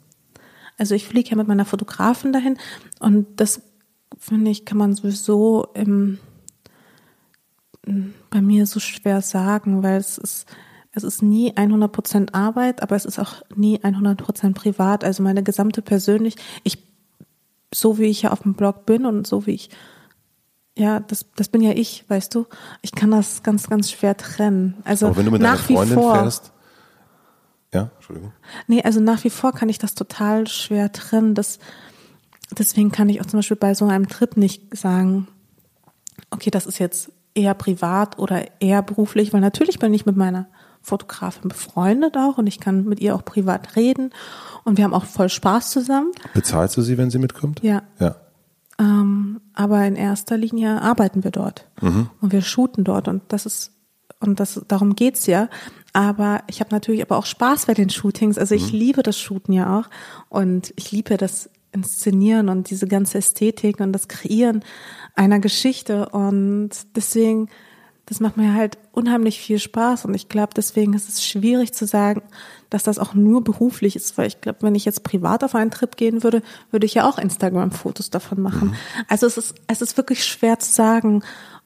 Also ich fliege ja mit meiner Fotografin dahin und das finde ich, kann man sowieso im, bei mir so schwer sagen, weil es ist, es ist nie 100% Arbeit, aber es ist auch nie 100% privat. Also meine gesamte persönlich, ich, so wie ich ja auf dem Blog bin und so wie ich ja, das, das bin ja ich, weißt du. Ich kann das ganz, ganz schwer trennen. Also Aber wenn du mit nach Freundin wie vor, fährst, ja, Entschuldigung. Nee, also nach wie vor kann ich das total schwer trennen. Das, deswegen kann ich auch zum Beispiel bei so einem Trip nicht sagen, okay, das ist jetzt eher privat oder eher beruflich, weil natürlich bin ich mit meiner Fotografin befreundet auch und ich kann mit ihr auch privat reden und wir haben auch voll Spaß zusammen. Bezahlst du sie, wenn sie mitkommt? Ja. Ja. Ähm, aber in erster Linie arbeiten wir dort mhm. und wir shooten dort und das ist und das darum geht's ja. Aber ich habe natürlich aber auch Spaß bei den Shootings. Also ich mhm. liebe das Shooten ja auch und ich liebe das Inszenieren und diese ganze Ästhetik und das Kreieren einer Geschichte und deswegen das macht mir halt unheimlich viel Spaß und ich glaube, deswegen ist es schwierig zu sagen, dass das auch nur beruflich ist, weil ich glaube, wenn ich jetzt privat auf einen Trip gehen würde, würde ich ja auch Instagram-Fotos davon machen. Mhm. Also es ist, es ist wirklich schwer zu sagen,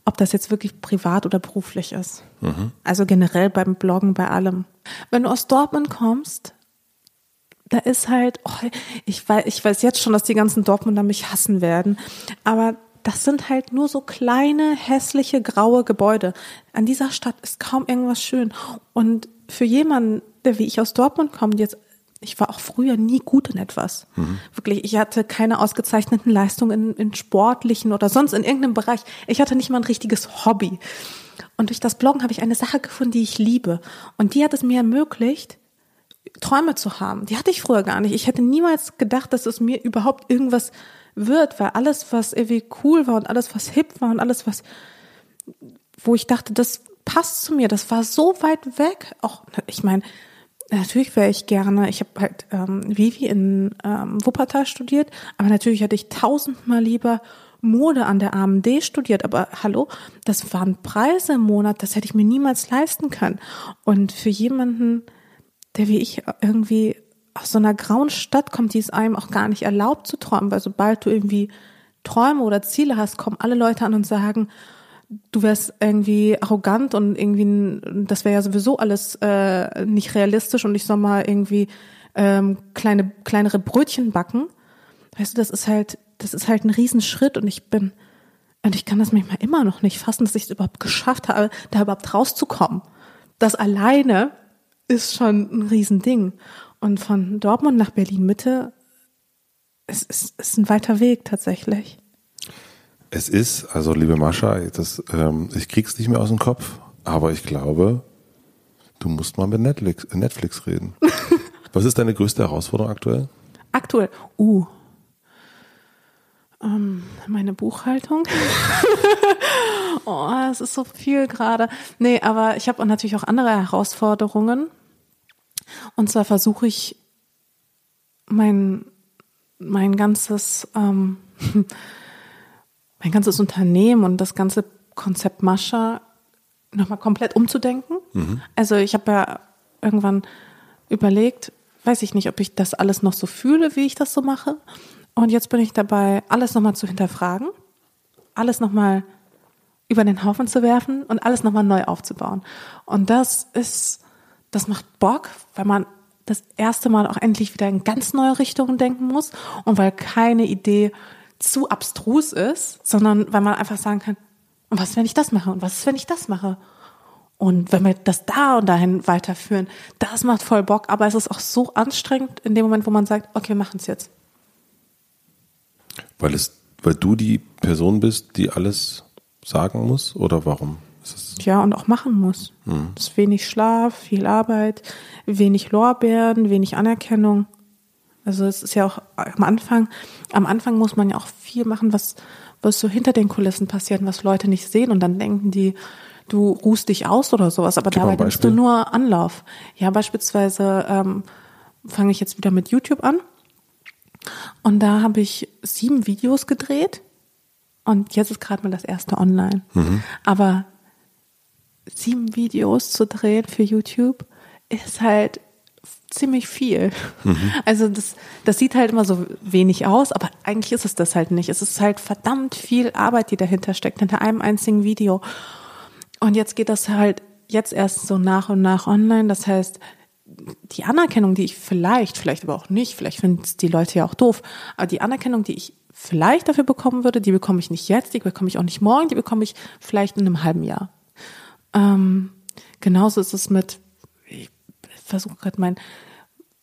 ob das jetzt wirklich privat oder beruflich ist. Mhm. Also generell beim Bloggen, bei allem. Wenn du aus Dortmund kommst, da ist halt, oh, ich weiß, ich weiß jetzt schon, dass die ganzen Dortmunder mich hassen werden, aber das sind halt nur so kleine, hässliche, graue Gebäude. An dieser Stadt ist kaum irgendwas schön. Und für jemanden, der wie ich aus Dortmund kommt, jetzt, ich war auch früher nie gut in etwas. Mhm. Wirklich, ich hatte keine ausgezeichneten Leistungen in, in sportlichen oder sonst in irgendeinem Bereich. Ich hatte nicht mal ein richtiges Hobby. Und durch das Bloggen habe ich eine Sache gefunden, die ich liebe. Und die hat es mir ermöglicht, Träume zu haben. Die hatte ich früher gar nicht. Ich hätte niemals gedacht, dass es mir überhaupt irgendwas wird, weil alles, was irgendwie cool war und alles, was hip war und alles, was, wo ich dachte, das passt zu mir, das war so weit weg. Auch, ich meine, natürlich wäre ich gerne, ich habe halt ähm, Vivi in ähm, Wuppertal studiert, aber natürlich hätte ich tausendmal lieber Mode an der AMD studiert, aber hallo, das waren Preise im Monat, das hätte ich mir niemals leisten können. Und für jemanden, der wie ich irgendwie aus so einer grauen Stadt kommt, die es einem auch gar nicht erlaubt zu träumen, weil sobald du irgendwie Träume oder Ziele hast, kommen alle Leute an und sagen, du wärst irgendwie arrogant und irgendwie, das wäre ja sowieso alles äh, nicht realistisch und ich soll mal irgendwie ähm, kleine, kleinere Brötchen backen. Weißt du, das ist halt, das ist halt ein Riesenschritt und ich bin, und ich kann das manchmal immer noch nicht fassen, dass ich es überhaupt geschafft habe, da überhaupt rauszukommen. Das alleine ist schon ein Riesending. Und von Dortmund nach Berlin Mitte ist, ist, ist ein weiter Weg tatsächlich. Es ist, also liebe Mascha, das, ähm, ich krieg's nicht mehr aus dem Kopf, aber ich glaube, du musst mal mit Netflix, Netflix reden. Was ist deine größte Herausforderung aktuell? Aktuell, uh, ähm, meine Buchhaltung. oh, es ist so viel gerade. Nee, aber ich habe natürlich auch andere Herausforderungen. Und zwar versuche ich mein, mein ganzes, ähm, mein ganzes Unternehmen und das ganze Konzept Mascha nochmal komplett umzudenken. Mhm. Also ich habe ja irgendwann überlegt, weiß ich nicht, ob ich das alles noch so fühle, wie ich das so mache. Und jetzt bin ich dabei, alles nochmal zu hinterfragen, alles nochmal über den Haufen zu werfen und alles nochmal neu aufzubauen. Und das ist, das macht Bock, weil man das erste Mal auch endlich wieder in ganz neue Richtungen denken muss und weil keine Idee zu abstrus ist, sondern weil man einfach sagen kann, und was, wenn ich das mache? Und was ist, wenn ich das mache? Und wenn wir das da und dahin weiterführen, das macht voll Bock, aber es ist auch so anstrengend in dem Moment, wo man sagt, okay, wir machen es jetzt. Weil es, weil du die Person bist, die alles sagen muss oder warum? Ja, und auch machen muss. Mhm. Es ist wenig Schlaf, viel Arbeit, wenig Lorbeeren, wenig Anerkennung. Also es ist ja auch am Anfang, am Anfang muss man ja auch viel machen, was, was so hinter den Kulissen passiert, was Leute nicht sehen und dann denken die, du ruhst dich aus oder sowas, aber Gib dabei nimmst du nur Anlauf. Ja, beispielsweise ähm, fange ich jetzt wieder mit YouTube an und da habe ich sieben Videos gedreht und jetzt ist gerade mal das erste online. Mhm. Aber sieben Videos zu drehen für YouTube ist halt ziemlich viel. Mhm. Also das, das sieht halt immer so wenig aus, aber eigentlich ist es das halt nicht. Es ist halt verdammt viel Arbeit, die dahinter steckt, hinter einem einzigen Video. Und jetzt geht das halt jetzt erst so nach und nach online. Das heißt, die Anerkennung, die ich vielleicht, vielleicht aber auch nicht, vielleicht finden es die Leute ja auch doof, aber die Anerkennung, die ich vielleicht dafür bekommen würde, die bekomme ich nicht jetzt, die bekomme ich auch nicht morgen, die bekomme ich vielleicht in einem halben Jahr. Ähm, genauso ist es mit, versuche gerade mein,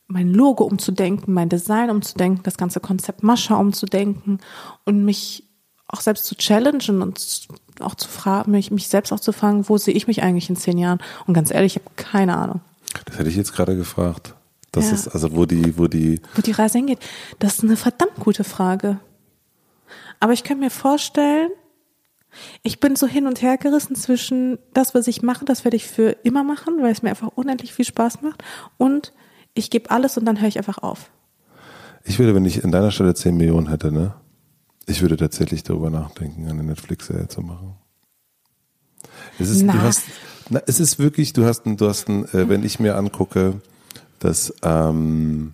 mein Logo umzudenken, mein Design umzudenken, das ganze Konzept Mascha umzudenken und mich auch selbst zu challengen und auch zu fragen, mich, mich selbst auch zu fragen, wo sehe ich mich eigentlich in zehn Jahren? Und ganz ehrlich, ich habe keine Ahnung. Das hätte ich jetzt gerade gefragt. Das ja. ist also, wo die, wo die. Wo die Reise hingeht. Das ist eine verdammt gute Frage. Aber ich kann mir vorstellen, ich bin so hin und her gerissen zwischen das, was ich mache, das werde ich für immer machen, weil es mir einfach unendlich viel Spaß macht und ich gebe alles und dann höre ich einfach auf. Ich würde, wenn ich in deiner Stelle 10 Millionen hätte, ne? Ich würde tatsächlich darüber nachdenken, eine Netflix-Serie zu machen. Es ist, na. du hast, na, es ist wirklich, du hast, du hast, äh, wenn ich mir angucke, dass ähm,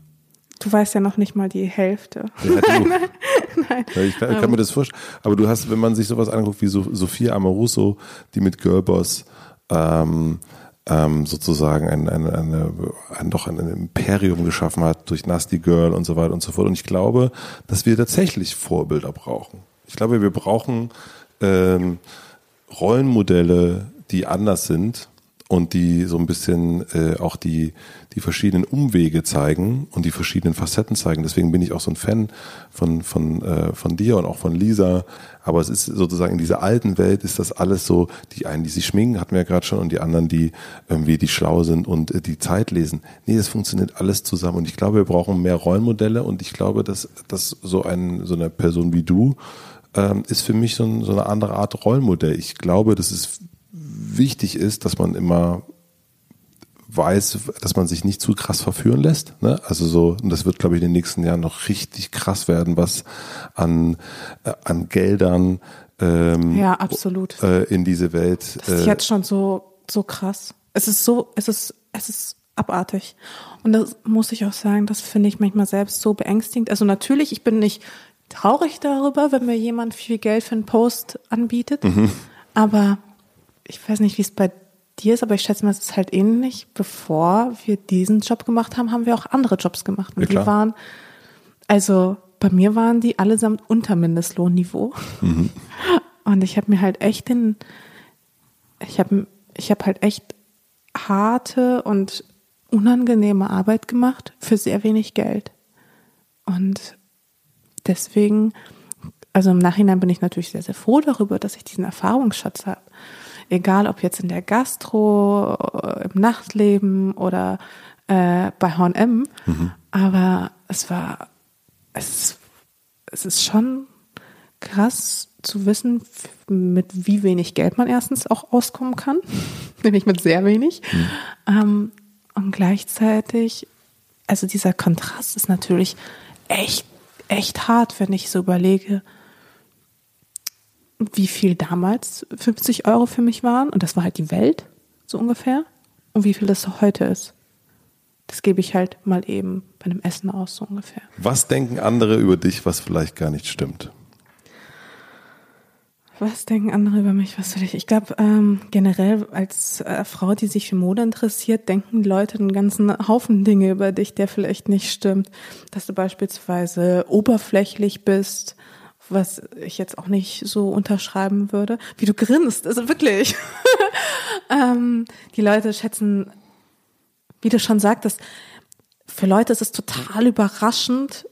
Du weißt ja noch nicht mal die Hälfte. Ja, nein, nein, nein. Ich kann, kann, mir das vorstellen. Aber du hast, wenn man sich sowas anguckt wie Sophia Amoruso, die mit Girlboss ähm, ähm, sozusagen ein, ein, eine, ein, doch ein Imperium geschaffen hat durch Nasty Girl und so weiter und so fort. Und ich glaube, dass wir tatsächlich Vorbilder brauchen. Ich glaube, wir brauchen ähm, Rollenmodelle, die anders sind und die so ein bisschen äh, auch die, die verschiedenen Umwege zeigen und die verschiedenen Facetten zeigen. Deswegen bin ich auch so ein Fan von, von, äh, von dir und auch von Lisa. Aber es ist sozusagen in dieser alten Welt ist das alles so, die einen, die sich schminken, hatten wir ja gerade schon, und die anderen, die irgendwie die schlau sind und äh, die Zeit lesen. Nee, das funktioniert alles zusammen. Und ich glaube, wir brauchen mehr Rollenmodelle und ich glaube, dass, dass so ein, so eine Person wie du ähm, ist für mich so, ein, so eine andere Art Rollenmodell. Ich glaube, das ist wichtig ist, dass man immer weiß, dass man sich nicht zu krass verführen lässt. Ne? Also so, und das wird, glaube ich, in den nächsten Jahren noch richtig krass werden, was an, äh, an Geldern ähm, ja, absolut. Äh, in diese Welt. Das ist äh, jetzt schon so, so krass. Es ist so, es ist, es ist abartig. Und das muss ich auch sagen, das finde ich manchmal selbst so beängstigend. Also natürlich, ich bin nicht traurig darüber, wenn mir jemand viel Geld für einen Post anbietet. Mhm. Aber ich weiß nicht, wie es bei dir ist, aber ich schätze mal, es ist halt ähnlich. Bevor wir diesen Job gemacht haben, haben wir auch andere Jobs gemacht. Und ja, die waren, also bei mir waren die allesamt unter Mindestlohnniveau. Mhm. Und ich habe mir halt echt den, ich habe ich hab halt echt harte und unangenehme Arbeit gemacht für sehr wenig Geld. Und deswegen, also im Nachhinein bin ich natürlich sehr, sehr froh darüber, dass ich diesen Erfahrungsschatz habe egal ob jetzt in der Gastro, äh, im Nachtleben oder äh, bei H&M, mhm. aber es war, es, es ist schon krass zu wissen, mit wie wenig Geld man erstens auch auskommen kann, nämlich mit sehr wenig. Mhm. Ähm, und gleichzeitig, also dieser Kontrast ist natürlich echt, echt hart, wenn ich so überlege, wie viel damals 50 Euro für mich waren. Und das war halt die Welt, so ungefähr. Und wie viel das heute ist. Das gebe ich halt mal eben bei einem Essen aus, so ungefähr. Was denken andere über dich, was vielleicht gar nicht stimmt? Was denken andere über mich? Was will ich? Ich glaube, ähm, generell als äh, Frau, die sich für Mode interessiert, denken die Leute einen ganzen Haufen Dinge über dich, der vielleicht nicht stimmt. Dass du beispielsweise oberflächlich bist, was ich jetzt auch nicht so unterschreiben würde. Wie du grinst, also wirklich. ähm, die Leute schätzen, wie du schon sagtest, für Leute ist es total überraschend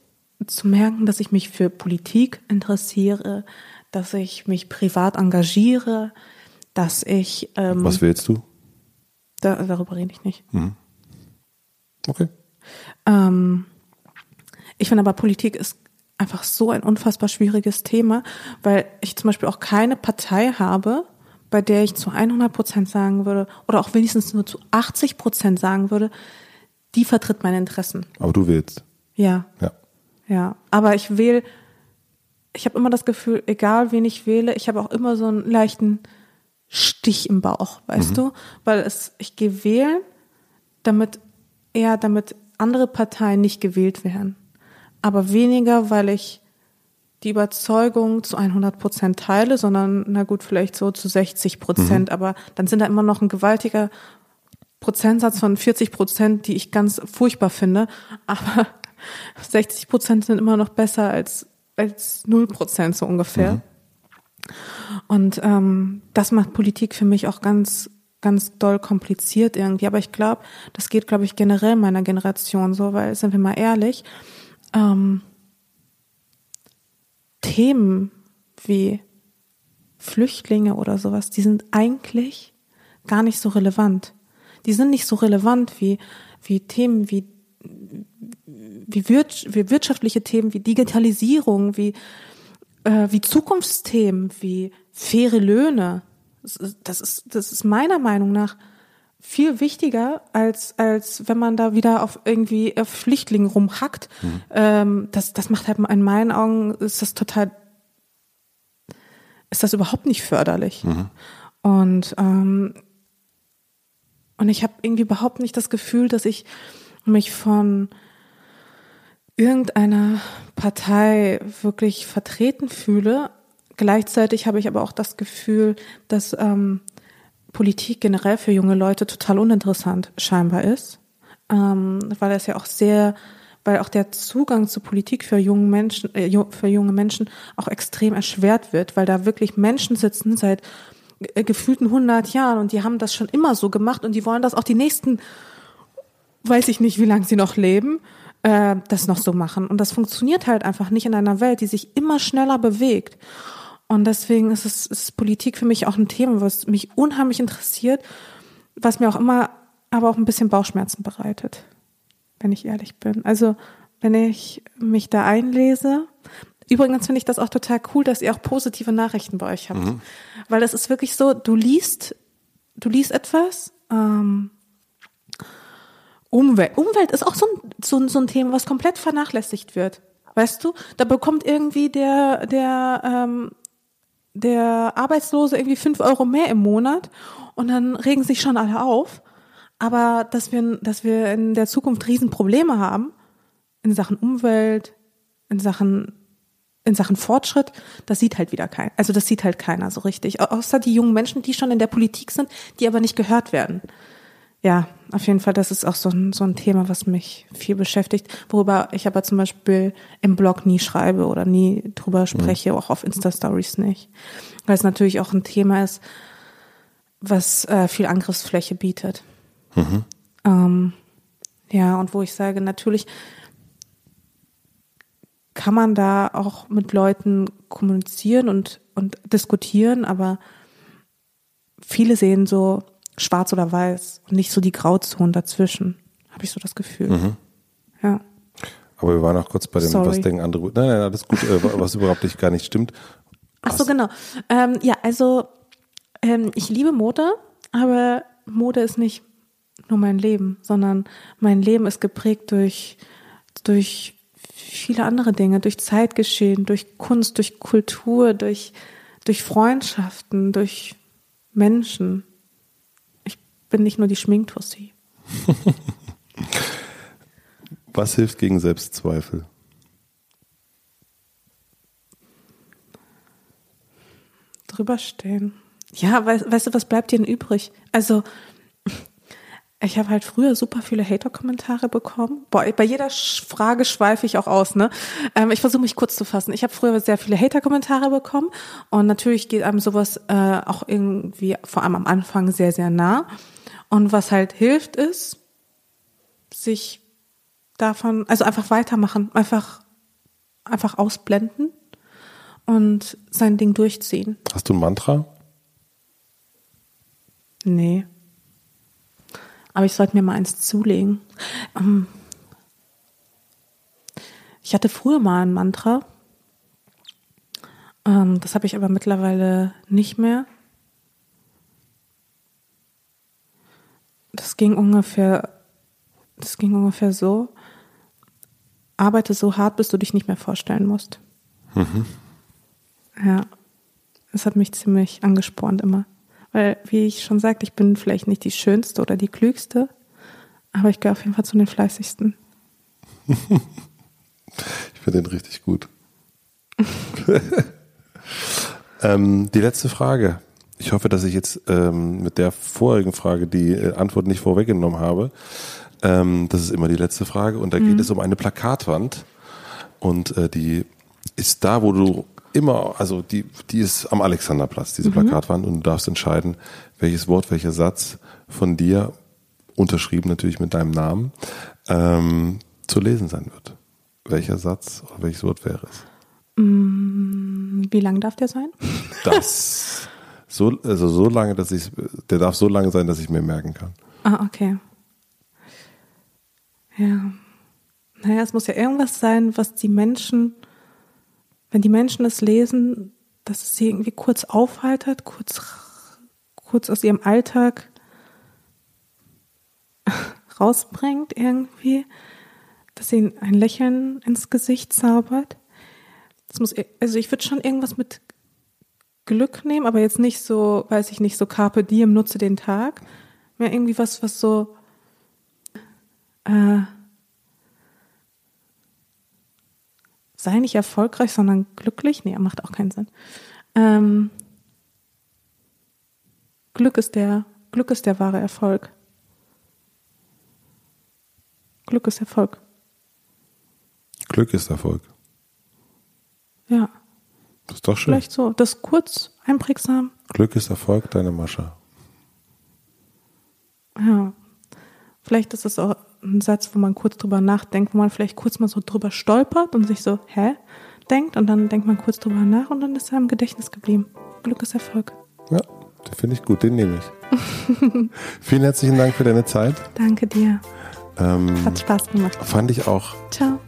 zu merken, dass ich mich für Politik interessiere, dass ich mich privat engagiere, dass ich. Ähm, Was willst du? Da, darüber rede ich nicht. Mhm. Okay. Ähm, ich finde aber, Politik ist einfach so ein unfassbar schwieriges Thema, weil ich zum Beispiel auch keine Partei habe, bei der ich zu 100 Prozent sagen würde, oder auch wenigstens nur zu 80 Prozent sagen würde, die vertritt meine Interessen. Aber du willst. Ja. Ja. Ja. Aber ich wähle ich habe immer das Gefühl, egal wen ich wähle, ich habe auch immer so einen leichten Stich im Bauch, weißt mhm. du? Weil es, ich gehe wählen, damit eher damit andere Parteien nicht gewählt werden. Aber weniger, weil ich die Überzeugung zu 100 Prozent teile, sondern na gut, vielleicht so zu 60 Prozent. Mhm. Aber dann sind da immer noch ein gewaltiger Prozentsatz von 40 Prozent, die ich ganz furchtbar finde. Aber 60 Prozent sind immer noch besser als als null Prozent so ungefähr. Mhm. Und ähm, das macht Politik für mich auch ganz, ganz doll kompliziert irgendwie. Aber ich glaube, das geht, glaube ich, generell meiner Generation so, weil, sind wir mal ehrlich, ähm, Themen wie Flüchtlinge oder sowas, die sind eigentlich gar nicht so relevant. Die sind nicht so relevant wie, wie Themen wie wie, wirtschaftliche Themen wie Digitalisierung, wie, äh, wie Zukunftsthemen, wie faire Löhne. Das ist, das ist meiner Meinung nach viel wichtiger, als, als wenn man da wieder auf irgendwie auf Flüchtlingen rumhackt. Mhm. Ähm, das, das macht halt in meinen Augen, ist das total, ist das überhaupt nicht förderlich. Mhm. Und, ähm, und ich habe irgendwie überhaupt nicht das Gefühl, dass ich mich von irgendeiner Partei wirklich vertreten fühle. Gleichzeitig habe ich aber auch das Gefühl, dass ähm, Politik generell für junge Leute total uninteressant scheinbar ist, ähm, weil es ja auch sehr, weil auch der Zugang zu Politik für junge Menschen, äh, für junge Menschen auch extrem erschwert wird, weil da wirklich Menschen sitzen seit äh, gefühlten 100 Jahren und die haben das schon immer so gemacht und die wollen das auch die nächsten, weiß ich nicht, wie lange sie noch leben äh, das noch so machen. Und das funktioniert halt einfach nicht in einer Welt, die sich immer schneller bewegt. Und deswegen ist es ist Politik für mich auch ein Thema, was mich unheimlich interessiert, was mir auch immer aber auch ein bisschen Bauchschmerzen bereitet, wenn ich ehrlich bin. Also wenn ich mich da einlese, Übrigens finde ich das auch total cool, dass ihr auch positive Nachrichten bei euch habt. Mhm. Weil das ist wirklich so, du liest, du liest etwas, ähm, Umwelt. Umwelt ist auch so ein, so, so ein Thema, was komplett vernachlässigt wird. Weißt du? Da bekommt irgendwie der, der, ähm, der Arbeitslose irgendwie fünf Euro mehr im Monat und dann regen sich schon alle auf. Aber dass wir, dass wir in der Zukunft Riesenprobleme haben, in Sachen Umwelt, in Sachen, in Sachen Fortschritt, das sieht halt wieder keiner. Also das sieht halt keiner so richtig. Außer die jungen Menschen, die schon in der Politik sind, die aber nicht gehört werden ja, auf jeden Fall, das ist auch so ein, so ein Thema, was mich viel beschäftigt, worüber ich aber zum Beispiel im Blog nie schreibe oder nie drüber spreche, mhm. auch auf Insta-Stories nicht. Weil es natürlich auch ein Thema ist, was äh, viel Angriffsfläche bietet. Mhm. Ähm, ja, und wo ich sage, natürlich kann man da auch mit Leuten kommunizieren und, und diskutieren, aber viele sehen so, schwarz oder weiß und nicht so die Grauzonen dazwischen, habe ich so das Gefühl. Mhm. Ja. Aber wir waren auch kurz bei dem, Sorry. was denken andere. Nein, nein, alles gut, äh, was überhaupt nicht gar nicht stimmt. Ach so, genau. Ähm, ja, also ähm, ich liebe Mode, aber Mode ist nicht nur mein Leben, sondern mein Leben ist geprägt durch, durch viele andere Dinge, durch Zeitgeschehen, durch Kunst, durch Kultur, durch, durch Freundschaften, durch Menschen bin nicht nur die Schminktussi. Was hilft gegen Selbstzweifel? Drüberstehen. Ja, weißt, weißt du, was bleibt dir denn übrig? Also, ich habe halt früher super viele Hater-Kommentare bekommen. Boah, bei jeder Frage schweife ich auch aus, ne? Ähm, ich versuche mich kurz zu fassen. Ich habe früher sehr viele Hater-Kommentare bekommen und natürlich geht einem sowas äh, auch irgendwie vor allem am Anfang sehr, sehr nah. Und was halt hilft, ist, sich davon, also einfach weitermachen, einfach, einfach ausblenden und sein Ding durchziehen. Hast du ein Mantra? Nee. Aber ich sollte mir mal eins zulegen. Ähm, ich hatte früher mal ein Mantra. Ähm, das habe ich aber mittlerweile nicht mehr. Das ging ungefähr, das ging ungefähr so. Arbeite so hart, bis du dich nicht mehr vorstellen musst. Mhm. Ja. Das hat mich ziemlich angespornt immer. Weil, wie ich schon sagte, ich bin vielleicht nicht die schönste oder die klügste, aber ich gehöre auf jeden Fall zu den fleißigsten. ich finde den richtig gut. ähm, die letzte Frage. Ich hoffe, dass ich jetzt ähm, mit der vorigen Frage die äh, Antwort nicht vorweggenommen habe. Ähm, das ist immer die letzte Frage. Und da geht mhm. es um eine Plakatwand. Und äh, die ist da, wo du immer, also die, die ist am Alexanderplatz, diese mhm. Plakatwand, und du darfst entscheiden, welches Wort, welcher Satz von dir, unterschrieben natürlich mit deinem Namen, ähm, zu lesen sein wird. Welcher Satz oder welches Wort wäre es? Mm, wie lang darf der sein? Das so, also so lange, dass ich, der darf so lange sein, dass ich mir merken kann. Ah, okay. Ja. Naja, es muss ja irgendwas sein, was die Menschen wenn die Menschen es lesen, dass es sie irgendwie kurz aufheitert, kurz, kurz aus ihrem Alltag rausbringt irgendwie, dass ihnen ein Lächeln ins Gesicht zaubert. Das muss, also ich würde schon irgendwas mit Glück nehmen, aber jetzt nicht so, weiß ich nicht, so Carpe Diem, nutze den Tag. Mehr irgendwie was, was so, äh, sei nicht erfolgreich, sondern glücklich. Nee, macht auch keinen Sinn. Ähm, Glück ist der, Glück ist der wahre Erfolg. Glück ist Erfolg. Glück ist Erfolg. Ja. Das ist doch schön. Vielleicht so. Das kurz, einprägsam. Glück ist Erfolg, deine Mascha. Ja. Vielleicht ist es auch ein Satz, wo man kurz drüber nachdenkt, wo man vielleicht kurz mal so drüber stolpert und sich so, hä? denkt und dann denkt man kurz drüber nach und dann ist er im Gedächtnis geblieben. Glück ist Erfolg. Ja, den finde ich gut, den nehme ich. Vielen herzlichen Dank für deine Zeit. Danke dir. Ähm, Hat Spaß gemacht. Fand ich auch. Ciao.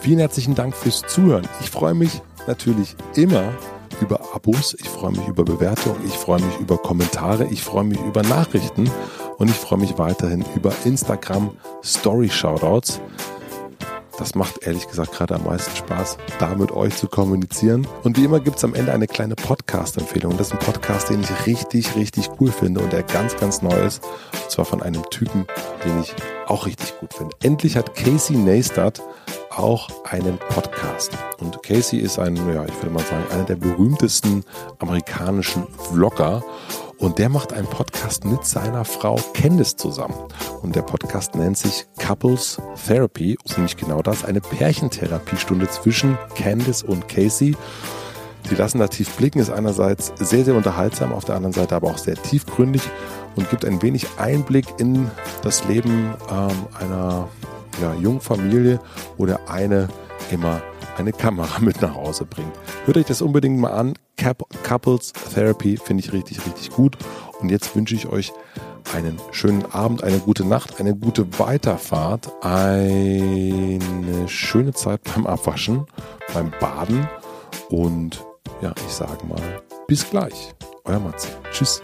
Vielen herzlichen Dank fürs Zuhören. Ich freue mich natürlich immer über Abos, ich freue mich über Bewertungen, ich freue mich über Kommentare, ich freue mich über Nachrichten und ich freue mich weiterhin über Instagram Story Shoutouts. Das macht ehrlich gesagt gerade am meisten Spaß, da mit euch zu kommunizieren. Und wie immer gibt es am Ende eine kleine Podcast-Empfehlung. Das ist ein Podcast, den ich richtig, richtig cool finde und der ganz, ganz neu ist. Und zwar von einem Typen, den ich auch richtig gut finde. Endlich hat Casey Neistat auch einen Podcast. Und Casey ist ein, ja, ich würde mal sagen, einer der berühmtesten amerikanischen Vlogger. Und der macht einen Podcast mit seiner Frau Candice zusammen. Und der Podcast nennt sich Couples Therapy. Ist nämlich genau das, eine Pärchentherapiestunde zwischen Candice und Casey. Die lassen da tief blicken, ist einerseits sehr, sehr unterhaltsam, auf der anderen Seite aber auch sehr tiefgründig und gibt ein wenig Einblick in das Leben ähm, einer ja, jungen Familie oder eine immer eine Kamera mit nach Hause bringt. Hört euch das unbedingt mal an. Couples Therapy finde ich richtig, richtig gut. Und jetzt wünsche ich euch einen schönen Abend, eine gute Nacht, eine gute Weiterfahrt, eine schöne Zeit beim Abwaschen, beim Baden und ja, ich sage mal, bis gleich. Euer Matze. Tschüss.